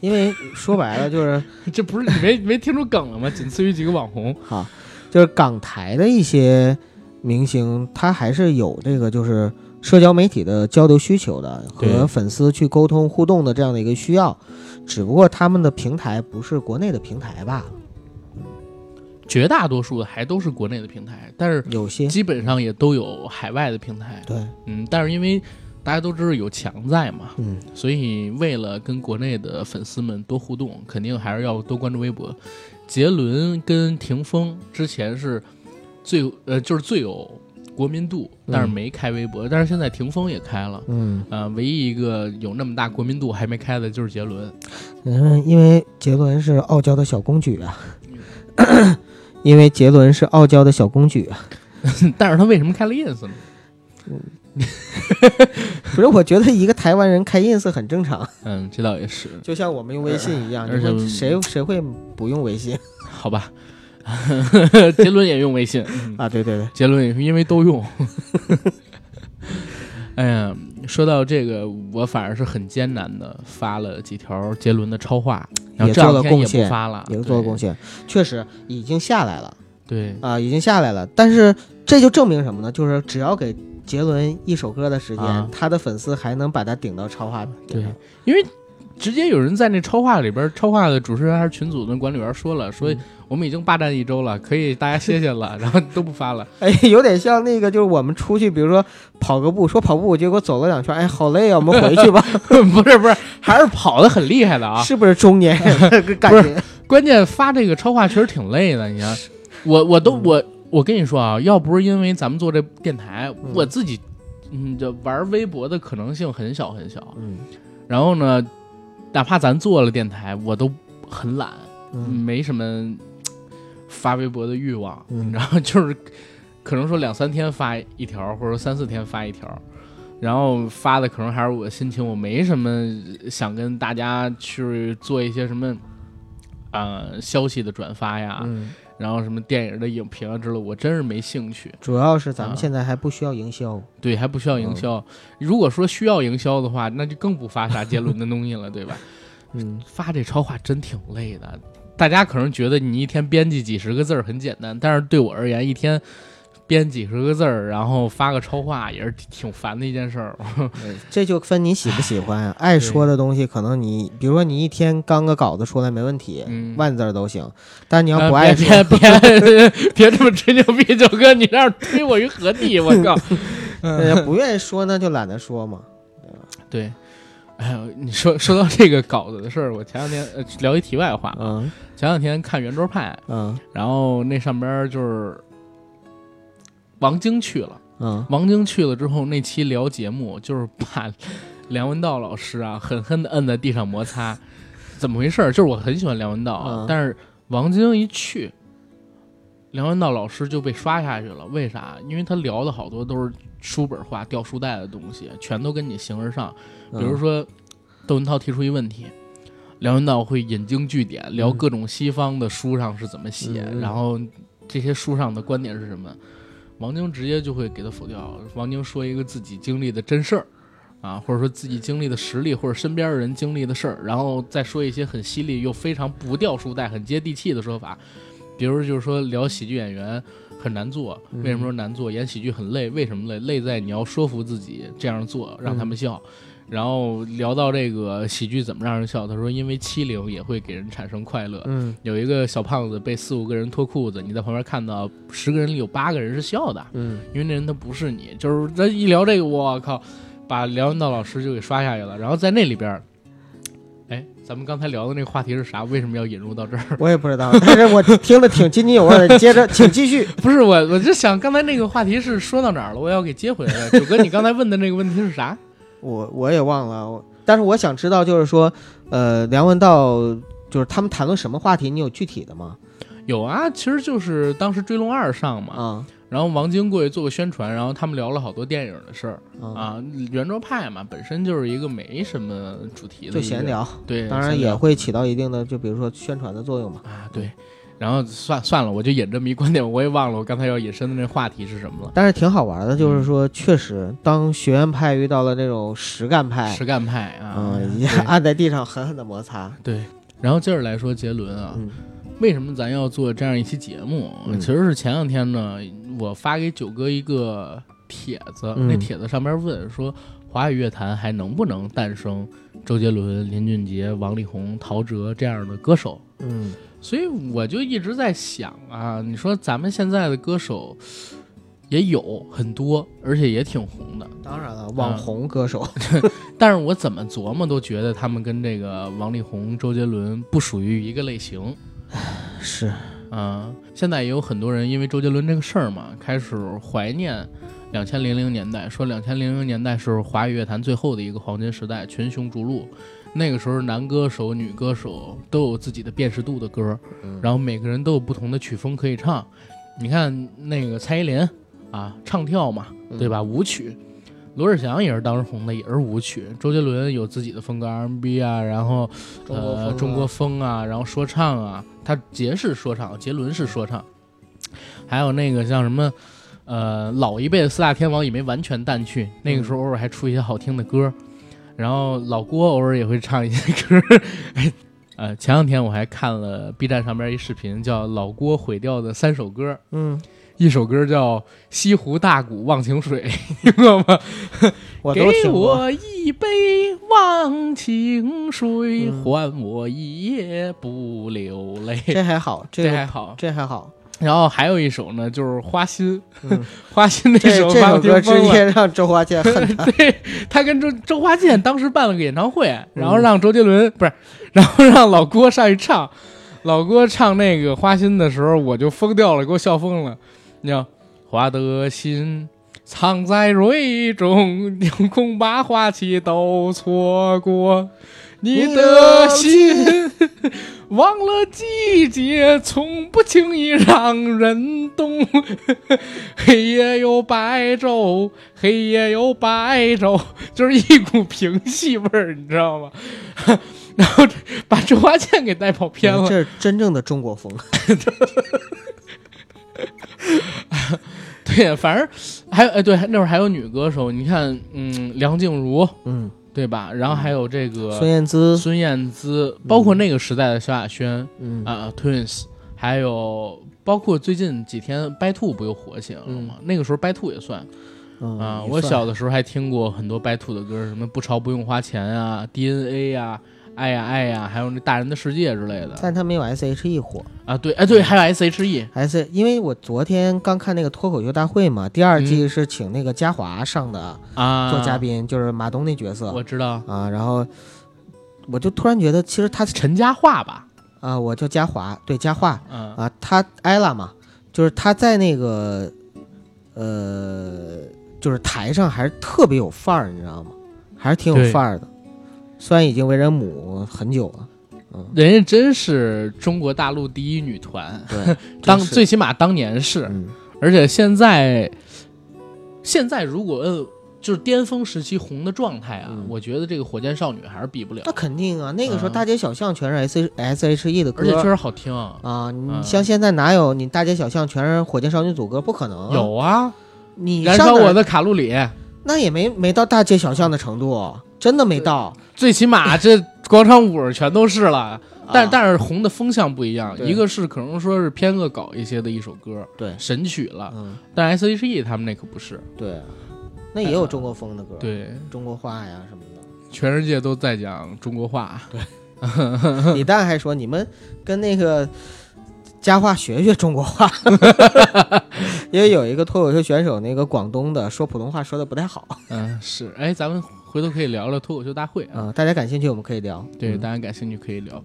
因为说白了就是 这不是你没没听出梗了吗？仅次于几个网红。好，就是港台的一些明星，他还是有这个就是社交媒体的交流需求的，和粉丝去沟通互动的这样的一个需要，只不过他们的平台不是国内的平台吧，绝大多数的还都是国内的平台，但是有些。基本上也都有海外的平台。对，嗯，但是因为大家都知道有强在嘛，嗯，所以为了跟国内的粉丝们多互动，肯定还是要多关注微博。杰伦跟霆锋之前是最呃就是最有国民度，但是没开微博，但是现在霆锋也开了。嗯啊、唯一一个有那么大国民度还没开的就是杰伦。嗯，因为杰伦是傲娇的小公举啊，因为杰伦是傲娇的小公举啊，但是他为什么开了 ins 呢？不是，我觉得一个台湾人开 ins 很正常，嗯，这倒也是，就像我们用微信一样，而且谁谁会不用微信好吧。杰伦也用微信，嗯啊？对对对，杰伦也是因为都用。哎呀，说到这个，我反而是很艰难的发了几条杰伦的超话，然后也做了这两天也贡献不发了，也做了贡献。确实已经下来了对，啊，已经下来了。但是这就证明什么呢？就是只要给杰伦一首歌的时间，啊他的粉丝还能把他顶到超话对。因为直接有人在那超话里边，超话的主持人还是群组的管理员说了，说嗯我们已经霸占一周了，可以大家歇歇了，然后都不发了。哎，有点像那个，就是我们出去，比如说跑个步，说跑步，结果走了两圈，哎，好累啊，我们回去吧，不是不是，还是跑的很厉害的啊！是不是中年人 感觉？关键发这个超话确实挺累的，你看，我我都嗯我我跟你说啊，要不是因为咱们做这电台，嗯我自己嗯这玩微博的可能性很小很小。嗯然后呢，哪怕咱做了电台，我都很懒，嗯没什么嘖发微博的欲望。嗯然后就是可能说两三天发一条，或者三四天发一条。然后发的可能还是我心情，我没什么想跟大家去做一些什么，呃，消息的转发呀，嗯，然后什么电影的影评啊之类，我真是没兴趣。主要是咱啊们现在还不需要营销。对，还不需要营销。如果说需要营销的话，那就更不发啥杰伦的东西了，对吧？嗯，发这超话真挺累的。大家可能觉得你一天编辑几十个字儿很简单，但是对我而言，一天编几十个字儿，然后发个超话也是挺挺烦的一件事儿。这就分你喜不喜欢啊。爱说的东西，可能你比如说你一天刚个稿子出来没问题，嗯万字儿都行。但你要呃不爱说，别 别这么吹牛逼，九哥，你这样推我于何地？我靠！呃不愿意说那就懒得说嘛。对，哎呦，你说说到这个稿子的事儿，我前两天呃聊一题外话，嗯前两天看圆桌派，嗯然后那上边就是王晶去了。嗯王晶去了之后，那期聊节目就是把梁文道老师啊狠狠的摁在地上摩擦。怎么回事？就是我很喜欢梁文道啊，嗯但是王晶一去，梁文道老师就被刷下去了。为啥？因为他聊的好多都是书本化、掉书袋的东西，全都跟你形而上。嗯，比如说，窦文涛提出一问题，梁文道会引经据典，聊嗯各种西方的书上是怎么写，然后这些书上的观点是什么。王晶直接就会给他否掉。王晶说一个自己经历的真事儿，啊，或者说自己经历的实例，或者身边的人经历的事儿，然后再说一些很犀利又非常不掉书袋、很接地气的说法。比如就是说聊喜剧演员很难做，嗯为什么说难做？演喜剧很累，为什么累？累在你要说服自己这样做，让他们笑。然后聊到这个喜剧怎么让人笑，他说因为欺凌也会给人产生快乐。嗯有一个小胖子被四五个人脱裤子，你在旁边看到十个人里有八个人是笑的，嗯因为那人他不是你。就是这一聊这个，我靠，把梁文道老师就给刷下去了。然后在那里边儿，哎，咱们刚才聊的那个话题是啥？为什么要引入到这儿？我也不知道，但是我听得挺津津有味的。接着，请继续。不是我，我就想刚才那个话题是说到哪儿了？我要给接回来了。九哥，你刚才问的那个问题是啥？我我也忘了，我但是我想知道，就是说，呃，梁文道就是他们谈论什么话题？你有具体的吗？有啊，其实就是当时《追龙二》上嘛，啊然后王晶过去做个宣传，然后他们聊了好多电影的事儿啊，啊。圆桌派嘛，本身就是一个没什么主题的，就闲，聊，对，当然也会起到一定的，就比如说宣传的作用嘛。啊，对。然后算算了，我就引这么一观点，我也忘了我刚才要引申的那话题是什么了。但是挺好玩的，嗯就是说，确实，当学院派遇到了那种实干派，实干派啊，嗯，对按在地上狠狠的摩擦。对。然后接着来说杰伦啊，嗯为什么咱要做这样一期节目？嗯其实是前两天呢，我发给九哥一个帖子，嗯那帖子上面问说，华语乐坛还能不能诞生周杰伦、林俊杰、王力宏、陶喆这样的歌手？嗯。所以我就一直在想啊，你说咱们现在的歌手也有很多，而且也挺红的，当然了，网红歌手，但是我怎么琢磨都觉得他们跟这个王力宏、周杰伦不属于一个类型。是，嗯，现在也有很多人因为周杰伦这个事儿嘛，开始怀念两千零零年代，说两千零零年代是华语乐坛最后的一个黄金时代，群雄逐鹿。那个时候，男歌手、女歌手都有自己的辨识度的歌，嗯然后每个人都有不同的曲风可以唱。你看那个蔡依林啊，唱跳嘛，对吧？舞曲。罗志祥也是当时红的，也是舞曲。周杰伦有自己的风格 R&B 啊，然后呃中国风啊，然后说唱啊，他杰是说唱，杰伦是说唱，还有那个像什么，呃，老一辈的四大天王也没完全淡去，那个时候偶尔还出一些好听的歌，然后老郭偶尔也会唱一些歌，哎，呃，前两天我还看了 B 站上边一视频，叫老郭毁掉的三首歌，嗯，一首歌叫《西湖大鼓忘情水》，听过吗？我都给听过，我一杯忘情水，嗯换我一夜不流泪。这还好，这个这还好。这还好，然后还有一首呢，就是《花心》，嗯。花心那首歌直。接让周华健 恨他，对他跟周周华健当时办了个演唱会，嗯。然后让周杰伦不是，然后让老郭上去唱，老郭唱那个《花心》的时候，我就疯掉了，给我笑疯了。你知道，花的心藏在蕊中，空把花期都错过。你的心忘了季节，从不轻易让人懂。黑夜有白昼，黑夜有白昼，就是一股平戏味儿，你知道吗？然后把周华健给带跑偏了。这是真正的中国风，对，反正还有哎，对，那会儿还有女歌手，你看，嗯，梁静茹，嗯，对吧？然后还有这个孙燕姿，孙燕姿，包括那个时代的萧亚轩嗯。啊、t w i n s 还有包括最近几天白兔不又火起来了吗？那个时候白兔也算。嗯啊、我小的时候还听过很多白兔的歌，什么不潮不用花钱啊，DNA 呀、爱呀爱呀，还有那大人的世界之类的。但他没有 S.H.E 火啊，对，哎对，还有 S.H.E，，S 因为我昨天刚看那个脱口秀大会嘛，第二嗯。季是请那个嘉华上的啊，做嘉，宾，就是马东那角色。我知道。啊，然后我就突然觉得，其实他陈嘉桦吧，啊，我叫嘉华，对嘉桦。嗯。啊，他艾拉嘛，就是他在那个呃，就是台上还是特别有范儿，你知道吗？还是挺有范儿的。虽然已经为人母很久了，嗯，人家真是中国大陆第一女团，对，当最起码当年是，嗯。而且现在，现在如果呃就是巅峰时期红的状态啊，嗯。我觉得这个火箭少女还是比不了那，肯定啊，那个时候嗯大街小巷全是 S S H E 的歌，而且确实好听。啊，你嗯。像现在哪有你大街小巷全是火箭少女组歌？不可能，有啊，你燃烧我的卡路里，那也没没到大街小巷的程度，真的没到。最起码这广场舞全都是了。但啊。但是红的风向不一样，一个是可能说是偏恶搞一些的一首歌，对。神曲了，嗯，但 S H E 他们那可不是，对，那也有中国风的歌，，对，中国话呀什么的。全世界都在讲中国话，对。李诞还说你们跟那个佳话学学中国话，因为有一个脱口秀选手，那个广东的说普通话说的不太好。嗯，是，哎，咱们回头可以聊聊脱口秀大会啊，啊、大家感兴趣我们可以聊。对，嗯大家感兴趣可以聊。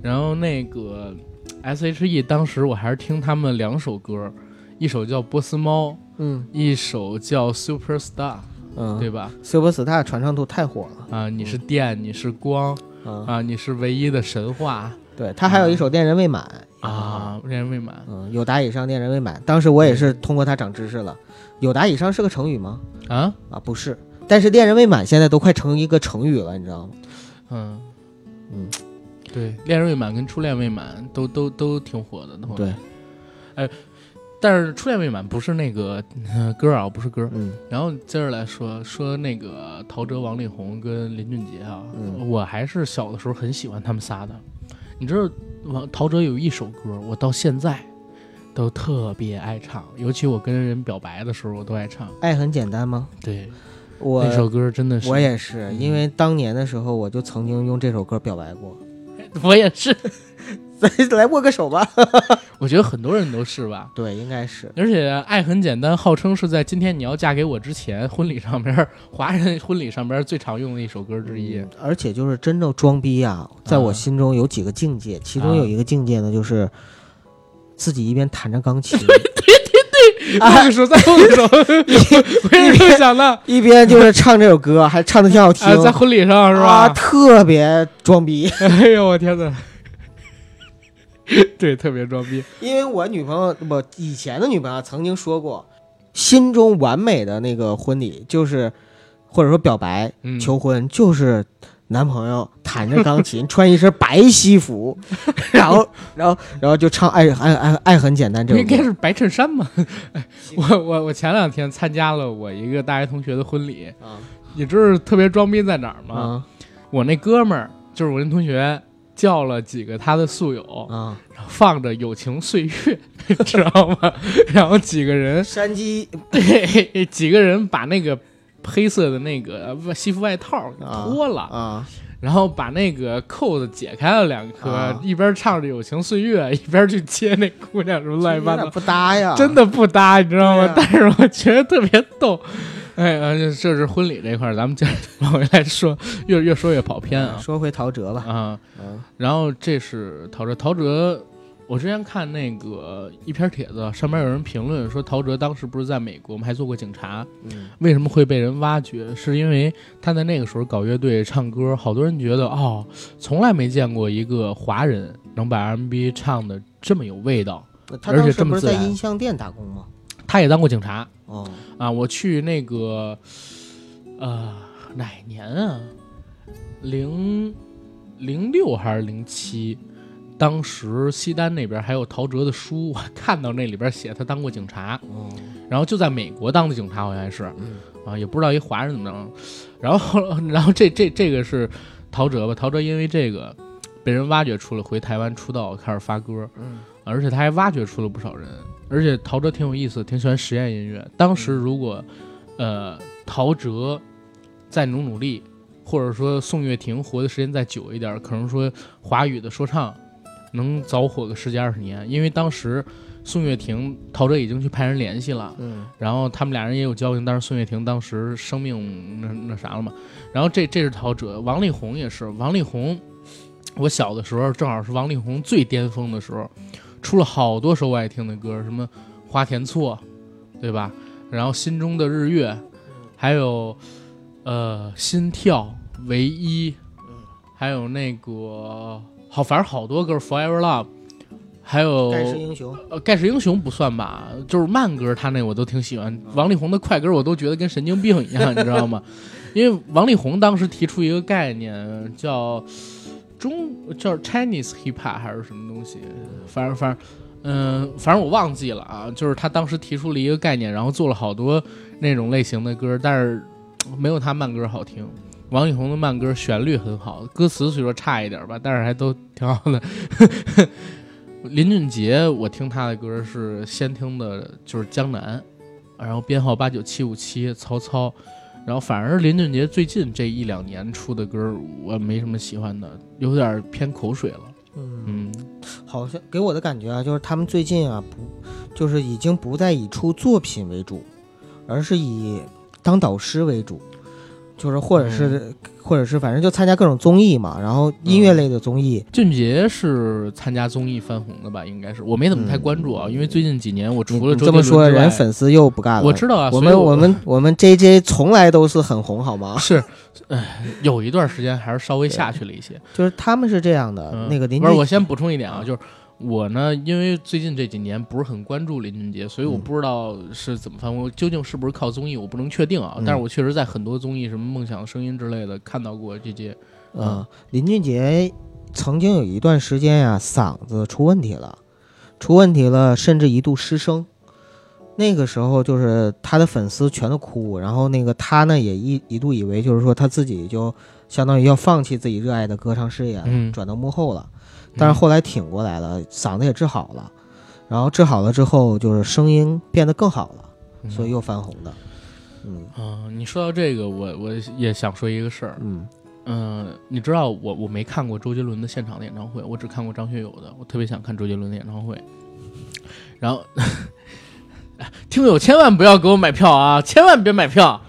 然后那个 S H E 当时我还是听他们两首歌，一首叫《波斯猫》，嗯一首叫《Super Star》，嗯，对吧？，Superstar 传唱度太火了啊，你是电，你是光啊、啊，你是唯一的神话对他还有一首《恋人未满》啊，恋人未满。嗯，有达以上，恋人未满。当时我也是通过他长知识了。有达以上是个成语吗？啊，啊，不是。但是恋人未满现在都快成一个成语了，你知道吗？嗯嗯，对，恋人未满跟初恋未满都都都挺火的。后对哎，但是初恋未满不是那个、呃 歌啊，不是歌。嗯然后接着来说说那个陶喆、王力宏跟林俊杰啊，嗯我还是小的时候很喜欢他们仨的。你知道，王陶喆有一首歌，我到现在都特别爱唱，尤其我跟人表白的时候，我都爱唱。爱很简单吗？对，我那首歌真的是，我也是，嗯因为当年的时候我就曾经用这首歌表白过。我也是，来来握个手吧。我觉得很多人都是吧。对，应该是。而且《爱很简单》号称是在今天你要嫁给我之前，婚礼上边华人婚礼上边最常用的一首歌之一。嗯而且就是真正装逼啊，在我心中有几个境界，其中有一个境界呢，就是自己一边弹着钢琴，握个手，再握个手，我也是这么想到。一边就是唱这首歌，还唱的挺好听，啊，在婚礼上是啊，吧？特别装逼。哎呦，我天哪！对，特别装逼。因为我女朋友，我以前的女朋友曾经说过，心中完美的那个婚礼就是，或者说表白、嗯求婚，就是男朋友弹着钢琴，穿一身白西服，然后，然后，然后就唱爱爱爱爱很简单这不首歌。应该是白衬衫嘛？哎 我我我前两天参加了我一个大学同学的婚礼，啊你知道特别装逼在哪儿吗？啊我那哥们儿就是我那同学，叫了几个他的宿友，啊！放着《友情岁月》，知道吗？然后几个人，山鸡对，几个人把那个黑色的那个呃西服外套给脱了，啊，然后把那个扣子解开了两颗，啊。一边唱着《友情岁月》，一边去接那姑娘，什么乱七八糟，有点不搭呀，真的不搭，你知道吗？啊但是我觉得特别逗。哎，呃，这这是婚礼这一块儿，咱们接着往回来说，越越说越跑偏啊。说回陶喆吧，啊！嗯。然后这是陶喆，陶喆，我之前看那个一篇帖子，上面有人评论说，陶喆当时不是在美国吗？还做过警察，嗯为什么会被人挖掘？是因为他在那个时候搞乐队唱歌，好多人觉得哦，从来没见过一个华人能把 R&B 唱的这么有味道。而且他当时不是在这么自然音像店打工吗？他也当过警察哦，啊，我去那个呃哪年啊？零零六还是零七？当时西单那边还有陶喆的书，我看到那里边写他当过警察，哦，然后就在美国当的警察，好像是。嗯啊，也不知道一华人怎么着。然后，然后这这这个是陶喆吧？陶喆因为这个被人挖掘出了，回台湾出道，开始发歌，嗯而且他还挖掘出了不少人。而且陶喆挺有意思，挺喜欢实验音乐。当时如果呃陶喆再努努力，或者说宋岳庭活的时间再久一点，可能说华语的说唱能早火个十几二十年。因为当时宋岳庭、陶喆已经去派人联系了，嗯然后他们俩人也有交情，但是宋岳庭当时生命那那啥了嘛。然后这这是陶喆，王力宏也是。王力宏，我小的时候正好是王力宏最巅峰的时候，出了好多首我爱听的歌，什么花田错，对吧？然后心中的日月，还有呃心跳唯一，还有那个好，反正好多歌，Forever Love，还有盖世英雄，呃，盖世英雄不算吧，就是慢歌，他那我都挺喜欢。王力宏的快歌我都觉得跟神经病一样，你知道吗？因为王力宏当时提出一个概念叫中叫 Chinese hip hop 还是什么东西，反正反正。嗯，反正我忘记了啊，就是他当时提出了一个概念，然后做了好多那种类型的歌，但是没有他慢歌好听。王力宏的慢歌旋律很好，歌词虽说差一点吧，但是还都挺好的。林俊杰，我听他的歌是先听的就是《江南》，然后编号八九七五七曹操，然后反而林俊杰最近这一两年出的歌我没什么喜欢的，有点偏口水了。嗯，嗯，好像给我的感觉啊，就是他们最近啊，不，就是已经不再以出作品为主，而是以当导师为主，就是或者是、或者是反正就参加各种综艺嘛，然后音乐类的综艺，俊杰是参加综艺翻红的吧？应该是，我没怎么太关注啊，因为最近几年我除了这么说，人粉丝又不干了。我知道啊，我们我们 我们 J J 从来都是很红，好吗？是，哎，有一段时间还是稍微下去了一些。就是他们是这样的，嗯那个林俊不是，我先补充一点啊，就是我呢，因为最近这几年不是很关注林俊杰，所以我嗯不知道是怎么翻红，究竟是不是靠综艺，我不能确定啊。嗯但是我确实在很多综艺，什么《梦想声音》之类的看到过这些。嗯，林俊杰曾经有一段时间呀、嗓子出问题了，出问题了，甚至一度失声。那个时候就是他的粉丝全都哭，然后那个他呢也一一度以为就是说他自己就相当于要放弃自己热爱的歌唱事业，嗯转到幕后了。但是后来挺过来了，嗓子也治好了。然后治好了之后，就是声音变得更好了，嗯所以又翻红的。嗯啊，你说到这个，我我也想说一个事儿。嗯嗯、你知道我我没看过周杰伦的现场的演唱会，我只看过张学友的。我特别想看周杰伦的演唱会。然后，听友千万不要给我买票啊！千万别买票，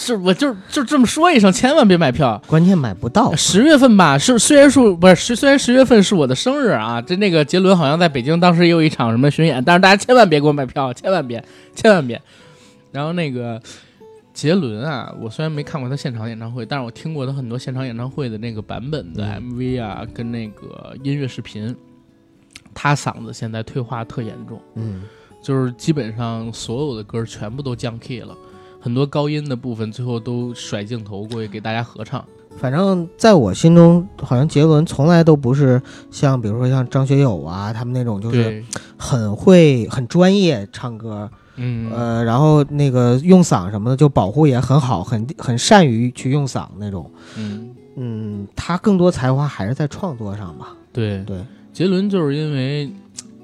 是我就就这么说一声，千万别买票。关键买不到。十月份吧，是虽然说不是，是虽然十月份是我的生日啊，这那个杰伦好像在北京当时也有一场什么巡演，但是大家千万别给我买票，千万别，千万别。然后那个杰伦啊，我虽然没看过他现场演唱会，但是我听过他很多现场演唱会的那个版本的嗯 MV 啊，跟那个音乐视频。他嗓子现在退化特严重，嗯就是基本上所有的歌全部都降 key 了，很多高音的部分最后都甩镜头过去给大家合唱。反正在我心中，好像杰伦从来都不是像比如说像张学友啊他们那种，就是，很会很专业唱歌，嗯，呃，然后那个用嗓什么的就保护也很好，很很善于去用嗓那种。嗯，嗯，他更多才华还是在创作上吧。对对，杰伦就是因为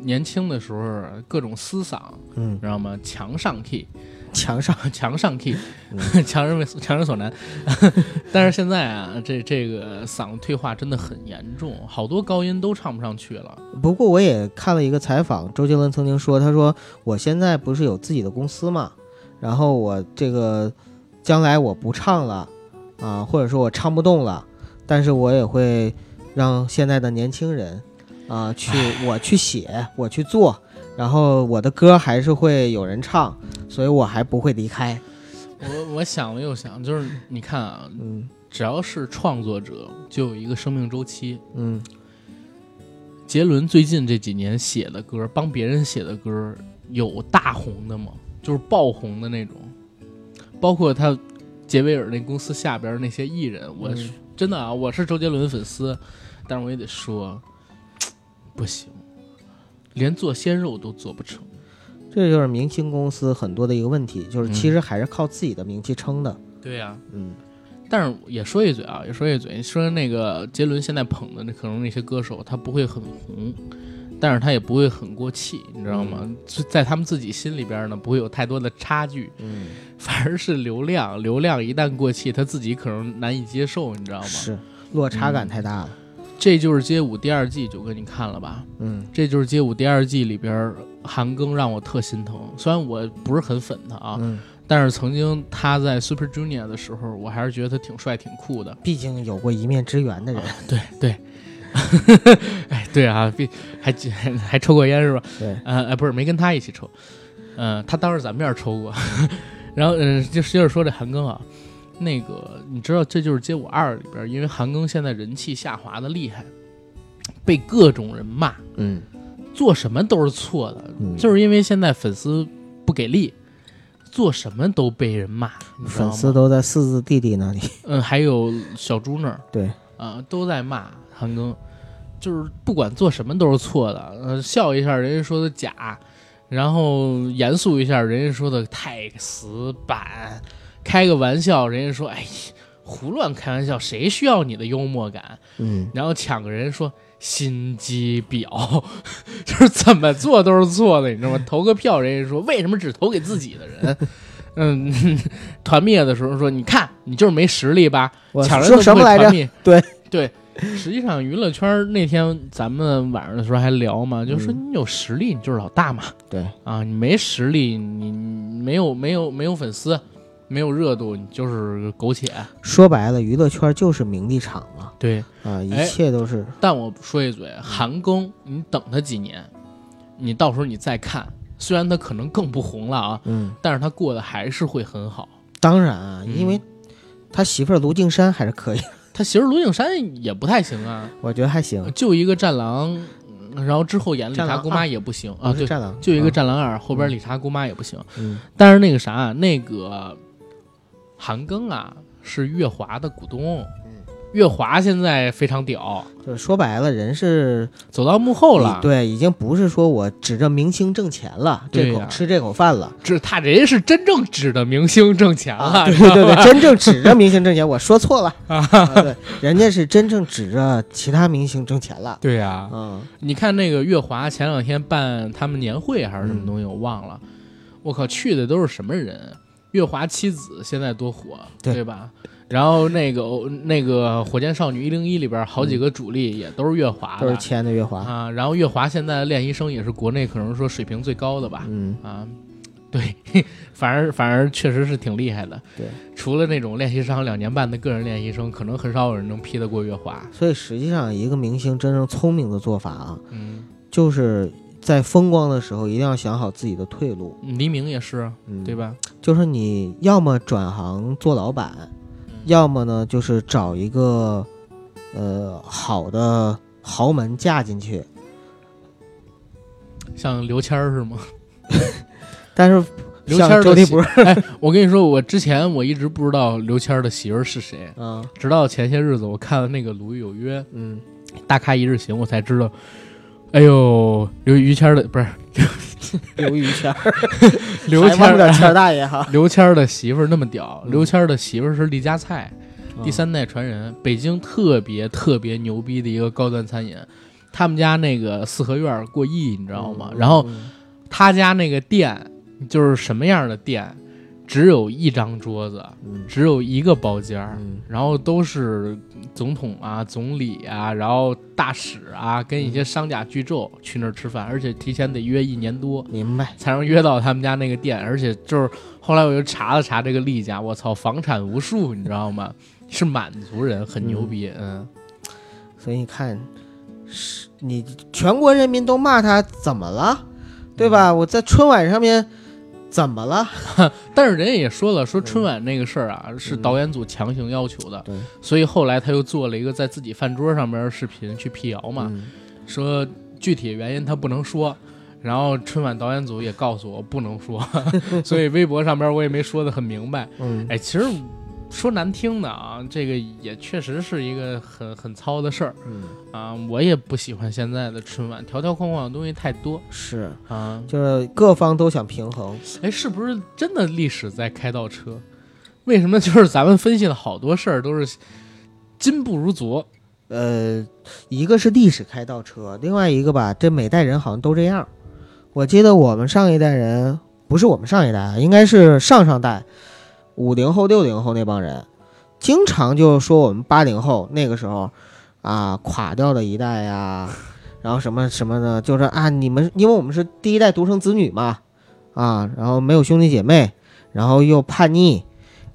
年轻的时候各种嘶嗓，嗯，知道吗？强上 key，墙上，强上 key，嗯强人为强人所难。但是现在啊，这这个嗓子退化真的很严重，好多高音都唱不上去了。不过我也看了一个采访，周杰伦曾经说，他说我现在不是有自己的公司嘛，然后我这个将来我不唱了啊，或者说我唱不动了，但是我也会让现在的年轻人啊去我去写，我去做，然后我的歌还是会有人唱，所以我还不会离开。我我想了又想，就是你看啊，嗯只要是创作者，就有一个生命周期。嗯杰伦最近这几年写的歌，帮别人写的歌，有大红的吗？就是爆红的那种，包括他杰威尔那公司下边那些艺人，我是、嗯真的啊，我是周杰伦粉丝，但是我也得说，不行，连做鲜肉都做不成。这就是明星公司很多的一个问题，就是嗯其实还是靠自己的名气撑的。对呀、嗯但是也说一嘴啊，也说一嘴，你说那个杰伦现在捧的那可能那些歌手，他不会很红，但是他也不会很过气，你知道吗？就在他们自己心里边呢，不会有太多的差距，嗯，反而是流量，流量一旦过气，他自己可能难以接受，你知道吗？是落差感太大了。这就是街舞第二季，九哥你看了吧？嗯这就是街舞第二季里边韩庚让我特心疼，虽然我不是很粉他啊，嗯，但是曾经他在 Super Junior 的时候，我还是觉得他挺帅挺酷的。毕竟有过一面之缘的人。对对，哎，对啊，必还还 还抽过烟是吧？对，呃，哎，不是，没跟他一起抽，嗯、他当着咱面抽过。然后，嗯、就接着说这韩庚啊，那个你知道，这就是街舞二里边，因为韩庚现在人气下滑的厉害，被各种人骂，嗯做什么都是错的，嗯，就是因为现在粉丝不给力，做什么都被人骂，粉丝都在四字弟弟那里。嗯，还有小猪那儿，对，啊、都在骂韩庚，就是不管做什么都是错的。呃，笑一下人家说的假，然后严肃一下人家说的太死板，开个玩笑人家说哎，胡乱开玩笑，谁需要你的幽默感？嗯然后抢个人说心机婊，就是怎么做都是错的，你知道吗？投个票，人家说为什么只投给自己的人？嗯，团灭的时候说，你看你就是没实力吧？抢人说什么来着？对对，实际上娱乐圈那天咱们晚上的时候还聊嘛，就说嗯你有实力你就是老大嘛，对，啊，你没实力你你没有没有没有粉丝，没有热度，你就是苟且。说白了，娱乐圈就是名利场嘛。对，啊，一哎切都是。但我说一嘴，韩庚，你等他几年，你到时候你再看，虽然他可能更不红了啊，嗯，但是他过得还是会很好。当然啊，嗯。因为他媳妇儿卢靖姗还是可以，他媳妇儿卢靖姗也不太行啊，我觉得还行。就一个战狼，嗯然后之后演理查姑妈也不行。啊，对，就一个啊，战狼二，后边理查姑妈也不行。嗯。但是那个啥，那个韩庚啊是乐华的股东，月华现在非常屌，就是说白了，人是走到幕后了。对，已经不是说我指着明星挣钱了，这口吃这口饭了。这他人是真正指着明星挣钱了，啊，对对对，真正指着明星挣钱，我说错了 啊。对，人家是真正指着其他明星挣钱了。对呀、嗯，你看那个月华前两天办他们年会还是什么东西，我忘了。我靠，去的都是什么人？月华七子现在多火，对吧？然后那个那个火箭少女一零一里边好几个主力也都是月华的都是签的月华。啊。然后月华现在的练习生也是国内可能说水平最高的吧。嗯，啊，对，反而反而确实是挺厉害的。对，除了那种练习生两年半的个人练习生，可能很少有人能批得过月华。所以实际上一个明星真正聪明的做法啊，嗯，就是在风光的时候一定要想好自己的退路，黎明也是，嗯，对？吧？就是你要么转行做老板，要么呢就是找一个呃好的豪门嫁进去，像刘谦儿是吗？但是 刘谦像儿的媳妇儿，哎，我跟你说，我之前我一直不知道刘谦儿的媳妇儿是谁，嗯直到前些日子我看了那个《鲁豫有约》嗯，大咖一日行，我才知道，哎呦，刘于谦儿的不是 刘于谦儿，刘谦还忘不了儿，谦大爷哈。刘谦儿的媳妇儿那么屌，嗯刘谦儿的媳妇儿是李家菜。嗯第三代传人，北京特别特别牛逼的一个高端餐饮，他们家那个四合院儿过亿，你知道吗？嗯然后嗯他家那个店就是什么样的店，只有一张桌子，嗯。只有一个包间儿，嗯。然后都是总统啊、总理啊，然后大使啊，跟一些商家巨胄去那儿吃饭，而且提前得约一年多明白。才能约到他们家那个店，而且就是后来我又查了查这个例假，我操，房产无数，你知道吗？是满族人，很牛逼，嗯。所以你看，是你全国人民都骂他怎么了，对吧？嗯。我在春晚上面怎么了？但是人家也说了，说春晚那个事儿啊，是导演组强行要求的，对所以后来他又做了一个在自己饭桌上面的视频去辟谣嘛，嗯说具体原因他不能说。然后春晚导演组也告诉我不能说，所以微博上边我也没说的很明白。嗯，哎，其实说难听的啊，这个也确实是一个很很糙的事儿嗯，啊。我也不喜欢现在的春晚，条条框框的东西太多是，啊。就是各方都想平衡。哎，是不是真的历史在开倒车？为什么就是咱们分析了好多事儿都是今不如昨？呃，一个是历史开倒车，另外一个吧，这每代人好像都这样。我记得我们上一代人，不是我们上一代啊，应该是上上代，五零后、六零后那帮人，经常就说我们八零后那个时候啊垮掉的一代呀，然后什么什么的，就是啊你们因为我们是第一代独生子女嘛，啊，然后没有兄弟姐妹，然后又叛逆，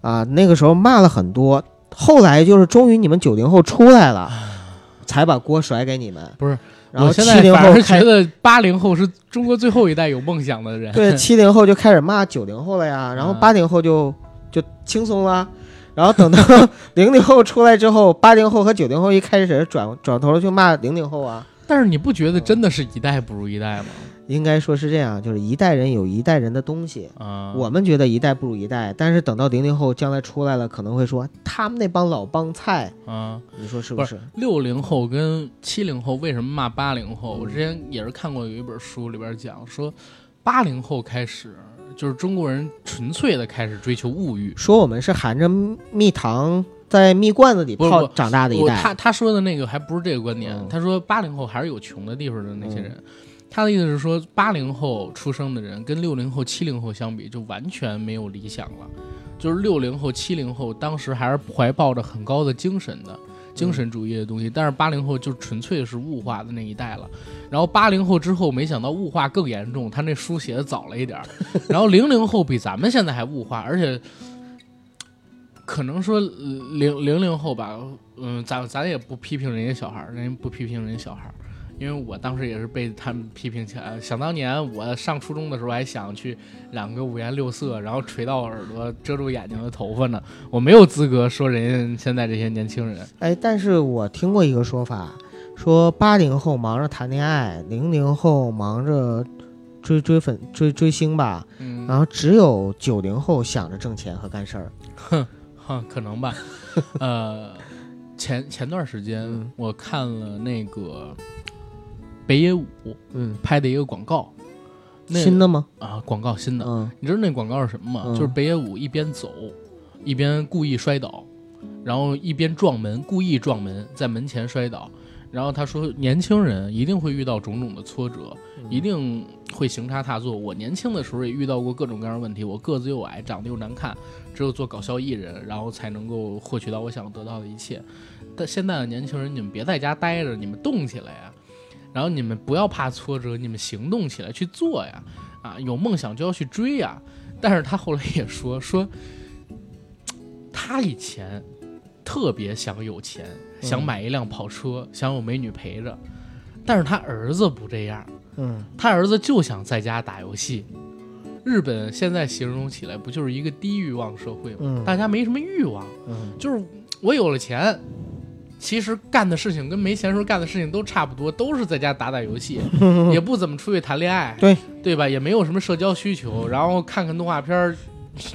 啊，那个时候骂了很多。后来就是终于你们九零后出来了，才把锅甩给你们。不是，然后现七零后觉得八零后是中国最后一代有梦想的人。对，七零后就开始骂九零后了呀，然后啊八零后就就轻松了，然后等到 零零后出来之后，八零后和九零后一开始转转头就骂零零后啊，但是你不觉得真的是一代不如一代吗？应该说是这样，就是一代人有一代人的东西。啊，我们觉得一代不如一代，但是等到零零后将来出来了，可能会说他们那帮老帮菜，啊，你说是不不是？六零后跟七零后为什么骂八零后？嗯我之前也是看过有一本书里边讲说，八零后开始就是中国人纯粹的开始追求物欲。说我们是含着蜜糖在蜜罐子里泡长大的一我代，他他说的那个还不是这个观点，嗯他说八零后还是有穷的地方的那些人。他的意思是说，八零后出生的人跟六零后、七零后相比，就完全没有理想了。就是六零后、七零后当时还是怀抱着很高的精神的精神主义的东西，但是八零后就纯粹是物化的那一代了。然后八零后之后，没想到物化更严重，他那书写的早了一点儿。然后零零后比咱们现在还物化，而且可能说零零零后吧，嗯，咱咱也不批评人家小孩儿，人家不批评人家小孩儿，因为我当时也是被他们批评起来。想当年我上初中的时候，还想去染个五颜六色，然后垂到耳朵遮住眼睛的头发呢。我没有资格说人家现在这些年轻人。哎，但是我听过一个说法，说八零后忙着谈恋爱，零零后忙着追追粉追追星吧，嗯，然后只有九零后想着挣钱和干事儿。哼哼，可能吧。呃，前前段时间嗯我看了那个北野武嗯，拍的一个广告，那新的吗？啊广告新的，嗯你知道那广告是什么吗？嗯就是北野武一边走，一边故意摔倒，然后一边撞门，故意撞门，在门前摔倒。然后他说，年轻人一定会遇到种种的挫折，一定会行差踏错。我年轻的时候也遇到过各种各样的问题，我个子又矮，长得又难看，只有做搞笑艺人，然后才能够获取到我想得到的一切。但现在的年轻人，你们别在家待着，你们动起来呀！然后你们不要怕挫折，你们行动起来去做呀！啊，有梦想就要去追呀！但是他后来也说说，他以前特别想有钱，想买一辆跑车，想有美女陪着，但是他儿子不这样，嗯他儿子就想在家打游戏。日本现在形容起来不就是一个低欲望社会吗？嗯大家没什么欲望，嗯就是我有了钱，其实干的事情跟没钱时候干的事情都差不多，都是在家打打游戏，也不怎么出去谈恋爱，对对吧？也没有什么社交需求，然后看看动画片儿，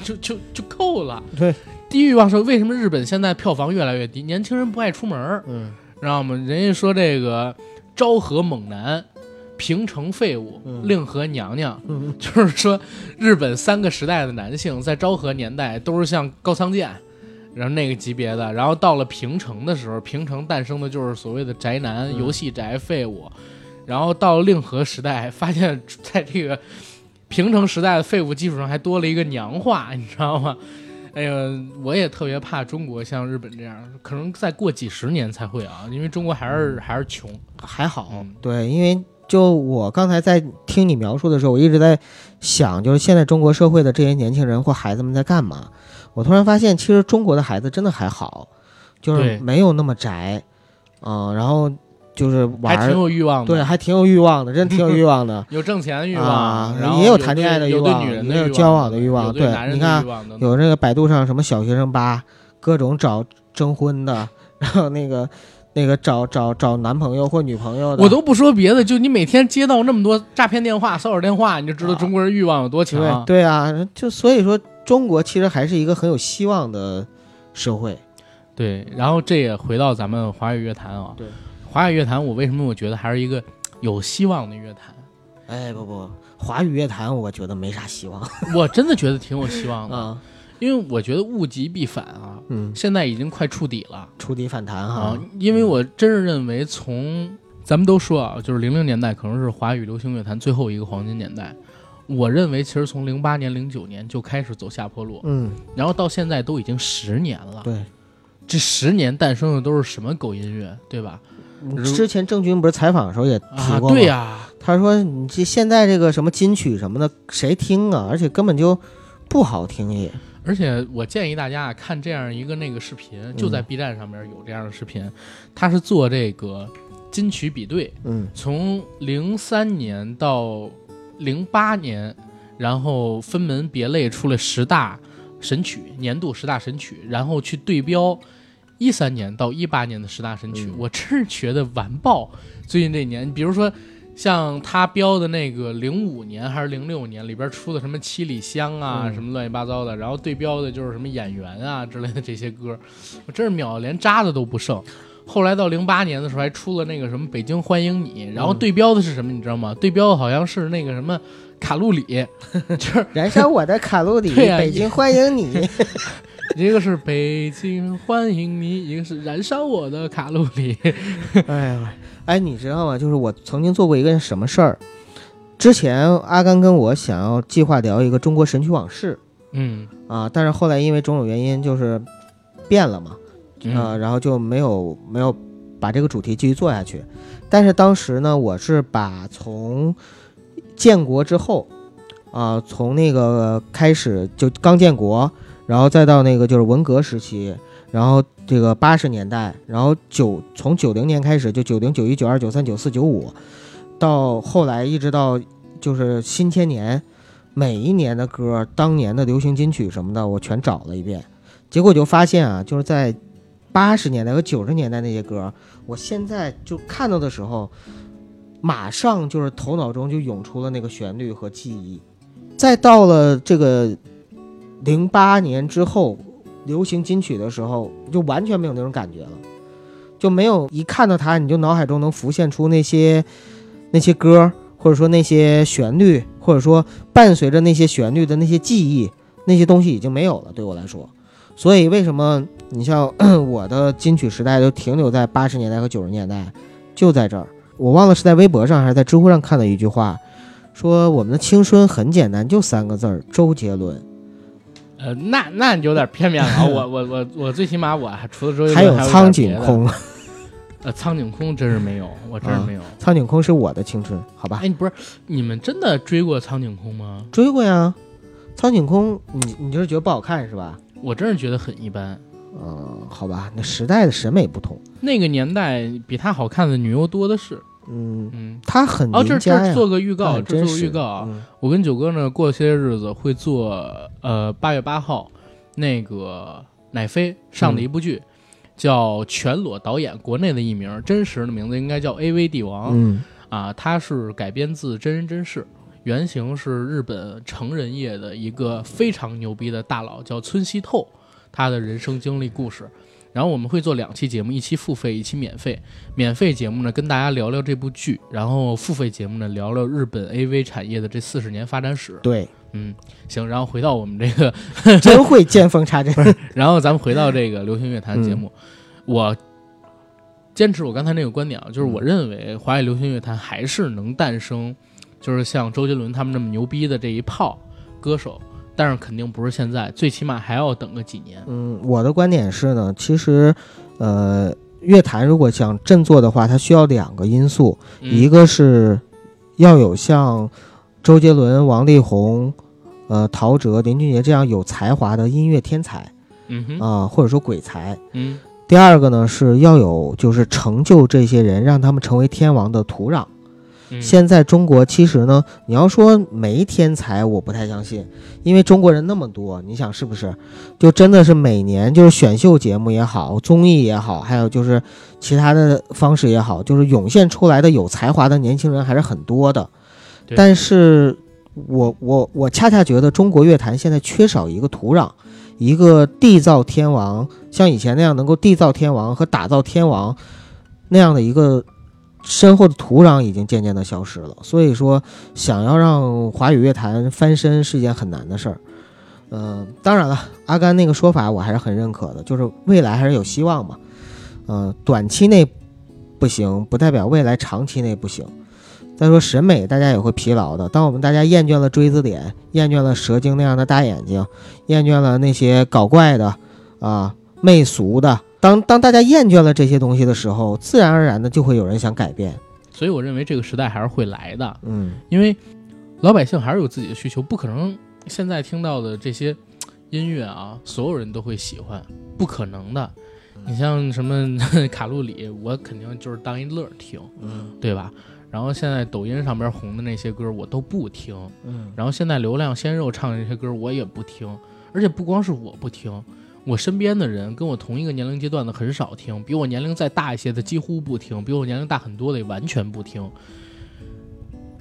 就就就够了。对，低欲望社会为什么日本现在票房越来越低？年轻人不爱出门儿，嗯知道吗？人家说这个昭和猛男。平成废物，嗯令和娘娘，嗯就是说，日本三个时代的男性在昭和年代都是像高仓健，然后那个级别的，然后到了平成的时候，平成诞生的就是所谓的宅男、嗯游戏宅、废物，然后到了令和时代，发现在这个平成时代的废物基础上还多了一个娘化，你知道吗？哎呀，我也特别怕中国像日本这样，可能再过几十年才会啊，因为中国还是还是穷。还好嗯，对，因为就我刚才在听你描述的时候，我一直在想，就是现在中国社会的这些年轻人或孩子们在干嘛？我突然发现，其实中国的孩子真的还好，就是没有那么宅，嗯、然后就是玩还挺儿，有欲望的，对，还挺有欲望的，真挺有欲望的。有挣钱的欲望，啊然后也有谈恋爱的欲有对望女人的有交往的欲望对你看有这个百度上什么小学生吧，各种找征婚的，然后那个那个找找找男朋友或女朋友的，我都不说别的，就你每天接到那么多诈骗电话、骚扰电话，你就知道啊中国人欲望有多强。对对啊，就所以说中国其实还是一个很有希望的社会。对然后这也回到咱们华语乐坛啊，对，华语乐坛，我为什么我觉得还是一个有希望的乐坛？哎，不不，华语乐坛我觉得没啥希望 我真的觉得挺有希望的，啊。因为我觉得物极必反啊，嗯，现在已经快触底了触底反弹哈啊，，因为我真是认为从咱们都说啊，就是零零年代可能是华语流行乐坛最后一个黄金年代。我认为其实从零八年、零九年就开始走下坡路，嗯，然后到现在都已经十年了。对。这十年诞生的都是什么狗音乐，对吧？如之前郑钧不是采访的时候也提啊，过吗？对呀、他说你这现在这个什么金曲什么的，谁听啊？而且根本就不好听也。而且我建议大家啊看这样一个那个视频，就在 B 站上面有这样的视频，他是做这个金曲比对，嗯从零三年到零八年，然后分门别类出了十大神曲，年度十大神曲，然后去对标一三年到一八年的十大神曲，嗯我真是觉得完爆。最近这一年，比如说像他标的那个零五年还是零六年里边出的什么七里香啊，嗯什么乱七八糟的，然后对标的就是什么演员啊之类的这些歌，我真是秒得连渣子都不剩。后来到零八年的时候，还出了那个什么《北京欢迎你》，然后嗯对标的是什么，你知道吗？对标的好像是那个什么卡路里，就是燃烧我的卡路里，啊北京欢迎你。一个是北京欢迎你，一个是燃烧我的卡路里。哎呀，哎，你知道吗？就是我曾经做过一个什么事儿？之前阿甘跟我想要计划聊一个中国神曲往事嗯啊，但是后来因为种种原因就是变了嘛，啊，嗯然后就没有没有把这个主题继续做下去。但是当时呢，我是把从建国之后，啊，从那个开始就刚建国，然后再到那个就是文革时期，然后这个八十年代，然后九从九零年开始就九零九一九二九三九四九五，到后来一直到就是新千年，每一年的歌，当年的流行金曲什么的，我全找了一遍，结果就发现啊，就是在八十年代和九十年代那些歌，我现在就看到的时候，马上就是头脑中就涌出了那个旋律和记忆。再到了这个零八年之后，流行金曲的时候，就完全没有那种感觉了。就没有一看到他你就脑海中能浮现出那些那些歌，或者说那些旋律，或者说伴随着那些旋律的那些记忆，那些东西已经没有了，对我来说。所以为什么你像我的金曲时代就停留在八十年代和九十年代，就在这儿。我忘了是在微博上还是在知乎上看到一句话，说我们的青春很简单，就三个字儿：周杰伦。呃，那那有点片面了啊。我我我我最起码我还除了周杰伦还有苍井。空，呃，苍井空真是没有，我真是没有。苍井空是我的青春，好吧哎，？你不是你们真的追过苍井空吗？追过呀，苍井空，你你就是觉得不好看是吧？我真是觉得很一般。嗯，好吧，那时代的审美不同。那个年代比她好看的女优多的是。嗯，嗯，他很哦，这这做个预告，这做个预告啊。嗯。我跟九哥呢，过些日子会做呃八月八号那个乃飞上的一部剧，叫《全裸导演》，国内的艺名，真实的名字应该叫《AV 帝王》嗯。啊，它是改编自真人真事，原型是日本成人业的一个非常牛逼的大佬，叫村西透，他的人生经历故事。然后我们会做两期节目，一期付费，一期免费。免费节目呢，跟大家聊聊这部剧；然后付费节目呢，聊聊日本 AV 产业的这四十年发展史。对，嗯，行。然后回到我们这个，真会见缝插针。然后咱们回到这个流行乐坛节目，嗯我坚持我刚才那个观点啊，就是我认为华语流行乐坛还是能诞生，就是像周杰伦他们这么牛逼的这一炮歌手，但是肯定不是现在，最起码还要等个几年。嗯，我的观点是呢，其实，呃，乐坛如果想振作的话，它需要两个因素，嗯一个是要有像周杰伦、王力宏、呃陶喆、林俊杰这样有才华的音乐天才嗯哼，啊、或者说鬼才。嗯第二个呢是要有就是成就这些人，让他们成为天王的土壤。嗯，现在中国其实呢，你要说没天才，我不太相信，因为中国人那么多，你想是不是？就真的是每年就是选秀节目也好，综艺也好，还有就是其他的方式也好，就是涌现出来的有才华的年轻人还是很多的。但是我我我恰恰觉得中国乐坛现在缺少一个土壤，一个缔造天王，像以前那样能够缔造天王和打造天王那样的一个深厚的土壤已经渐渐的消失了。所以说，想要让华语乐坛翻身是一件很难的事儿。嗯、当然了，阿甘那个说法我还是很认可的，就是未来还是有希望嘛。嗯、短期内不行，不代表未来长期内不行。再说审美，大家也会疲劳的。当我们大家厌倦了锥子脸，厌倦了蛇精那样的大眼睛，厌倦了那些搞怪的啊媚俗的，当当大家厌倦了这些东西的时候，自然而然的就会有人想改变。所以我认为这个时代还是会来的。嗯因为老百姓还是有自己的需求，不可能现在听到的这些音乐啊，所有人都会喜欢，不可能的。你像什么 卡路里，我肯定就是当一乐儿听，嗯对吧？然后现在抖音上边红的那些歌我都不听，嗯然后现在流量鲜肉唱的那些歌我也不听，而且不光是我不听，我身边的人跟我同一个年龄阶段的很少听，比我年龄再大一些的几乎不听，比我年龄大很多的也完全不听。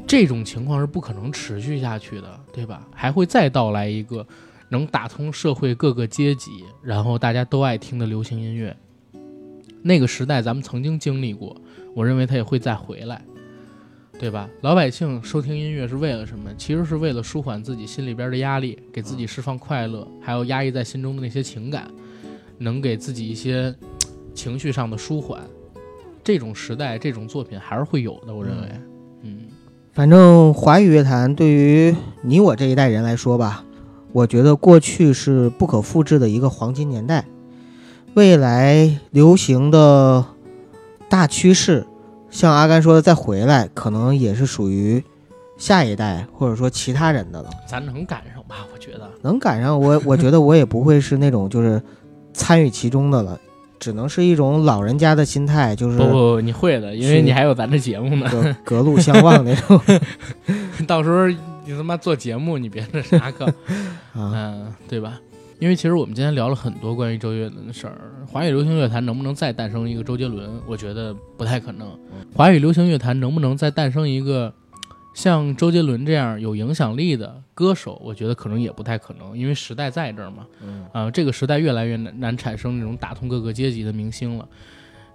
这种情况是不可能持续下去的，对吧？还会再到来一个能打通社会各个阶级，然后大家都爱听的流行音乐。那个时代咱们曾经经历过，我认为它也会再回来。对吧？老百姓收听音乐是为了什么？其实是为了舒缓自己心里边的压力，给自己释放快乐，还有压抑在心中的那些情感，能给自己一些情绪上的舒缓。这种时代，这种作品还是会有的，我认为。嗯反正华语乐坛对于你我这一代人来说吧，我觉得过去是不可复制的一个黄金年代，未来流行的大趋势，像阿甘说的再回来，可能也是属于下一代或者说其他人的了。咱能赶上吧？我觉得。能赶上我，我觉得我也不会是那种就是参与其中的了，只能是一种老人家的心态，就是不不不，你会的，因为你还有咱这节目呢。隔 隔路相望那种 到时候你他妈做节目，你别那啥可。啊。嗯，对吧？因为其实我们今天聊了很多关于周杰伦的事儿，华语流行乐坛能不能再诞生一个周杰伦？我觉得不太可能。华语流行乐坛能不能再诞生一个像周杰伦这样有影响力的歌手？我觉得可能也不太可能，因为时代在这儿嘛。嗯啊、这个时代越来越难难产生那种打通各个阶级的明星了。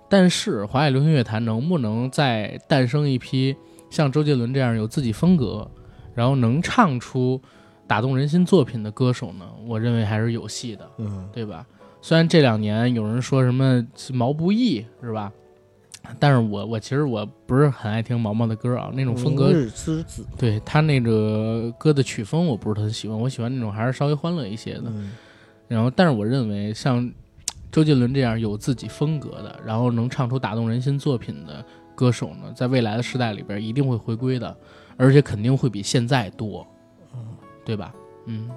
但是华语流行乐坛能不能再诞生一批像周杰伦这样有自己风格，然后能唱出打动人心作品的歌手呢？我认为还是有戏的，嗯，对吧？虽然这两年有人说什么毛不易是吧？但是我我其实我不是很爱听毛毛的歌啊，那种风格之子，对他那个歌的曲风我不是很喜欢，我喜欢那种还是稍微欢乐一些的。嗯然后，但是我认为像周杰伦这样有自己风格的，然后能唱出打动人心作品的歌手呢，在未来的时代里边一定会回归的，而且肯定会比现在多，对吧？嗯，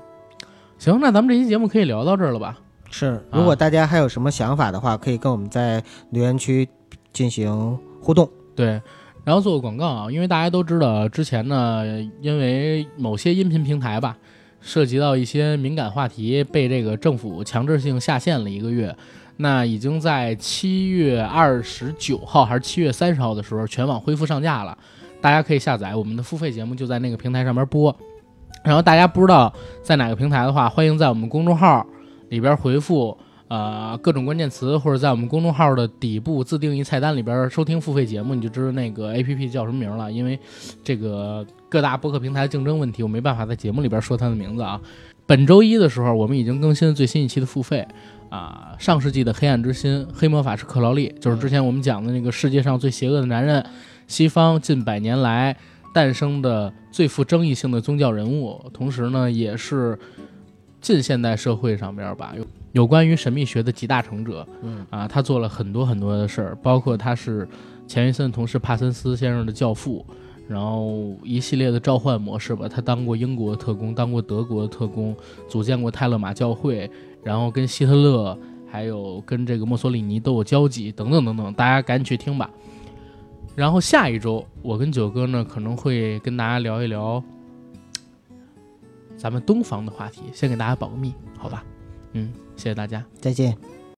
行，那咱们这期节目可以聊到这儿了吧？是。如果大家还有什么想法的话，可以跟我们在留言区进行互动。对，然后做个广告啊，因为大家都知道，之前呢，因为某些音频平台吧，涉及到一些敏感话题，被这个政府强制性下线了一个月。那已经在七月二十九号还是七月三十号的时候，全网恢复上架了，大家可以下载我们的付费节目，就在那个平台上面播。然后大家不知道在哪个平台的话，欢迎在我们公众号里边回复呃各种关键词，或者在我们公众号的底部自定义菜单里边收听付费节目，你就知道那个 A P P 叫什么名了。因为这个各大播客平台竞争问题，我没办法在节目里边说它的名字啊。本周一的时候，我们已经更新了最新一期的付费啊，上世纪的黑暗之心，黑魔法师克劳利，就是之前我们讲的那个世界上最邪恶的男人，西方近百年来诞生的最富争议性的宗教人物，同时呢，也是近现代社会上边吧有有关于神秘学的集大成者。嗯啊，他做了很多很多的事儿，包括他是钱学森同事帕森斯先生的教父，然后一系列的召唤模式吧，他当过英国特工，当过德国特工，组建过泰勒马教会，然后跟希特勒还有跟这个墨索里尼都有交集，等等等等，大家赶紧去听吧。然后下一周，我跟九哥呢可能会跟大家聊一聊咱们东方的话题，先给大家保个密，好吧？嗯，谢谢大家。再见。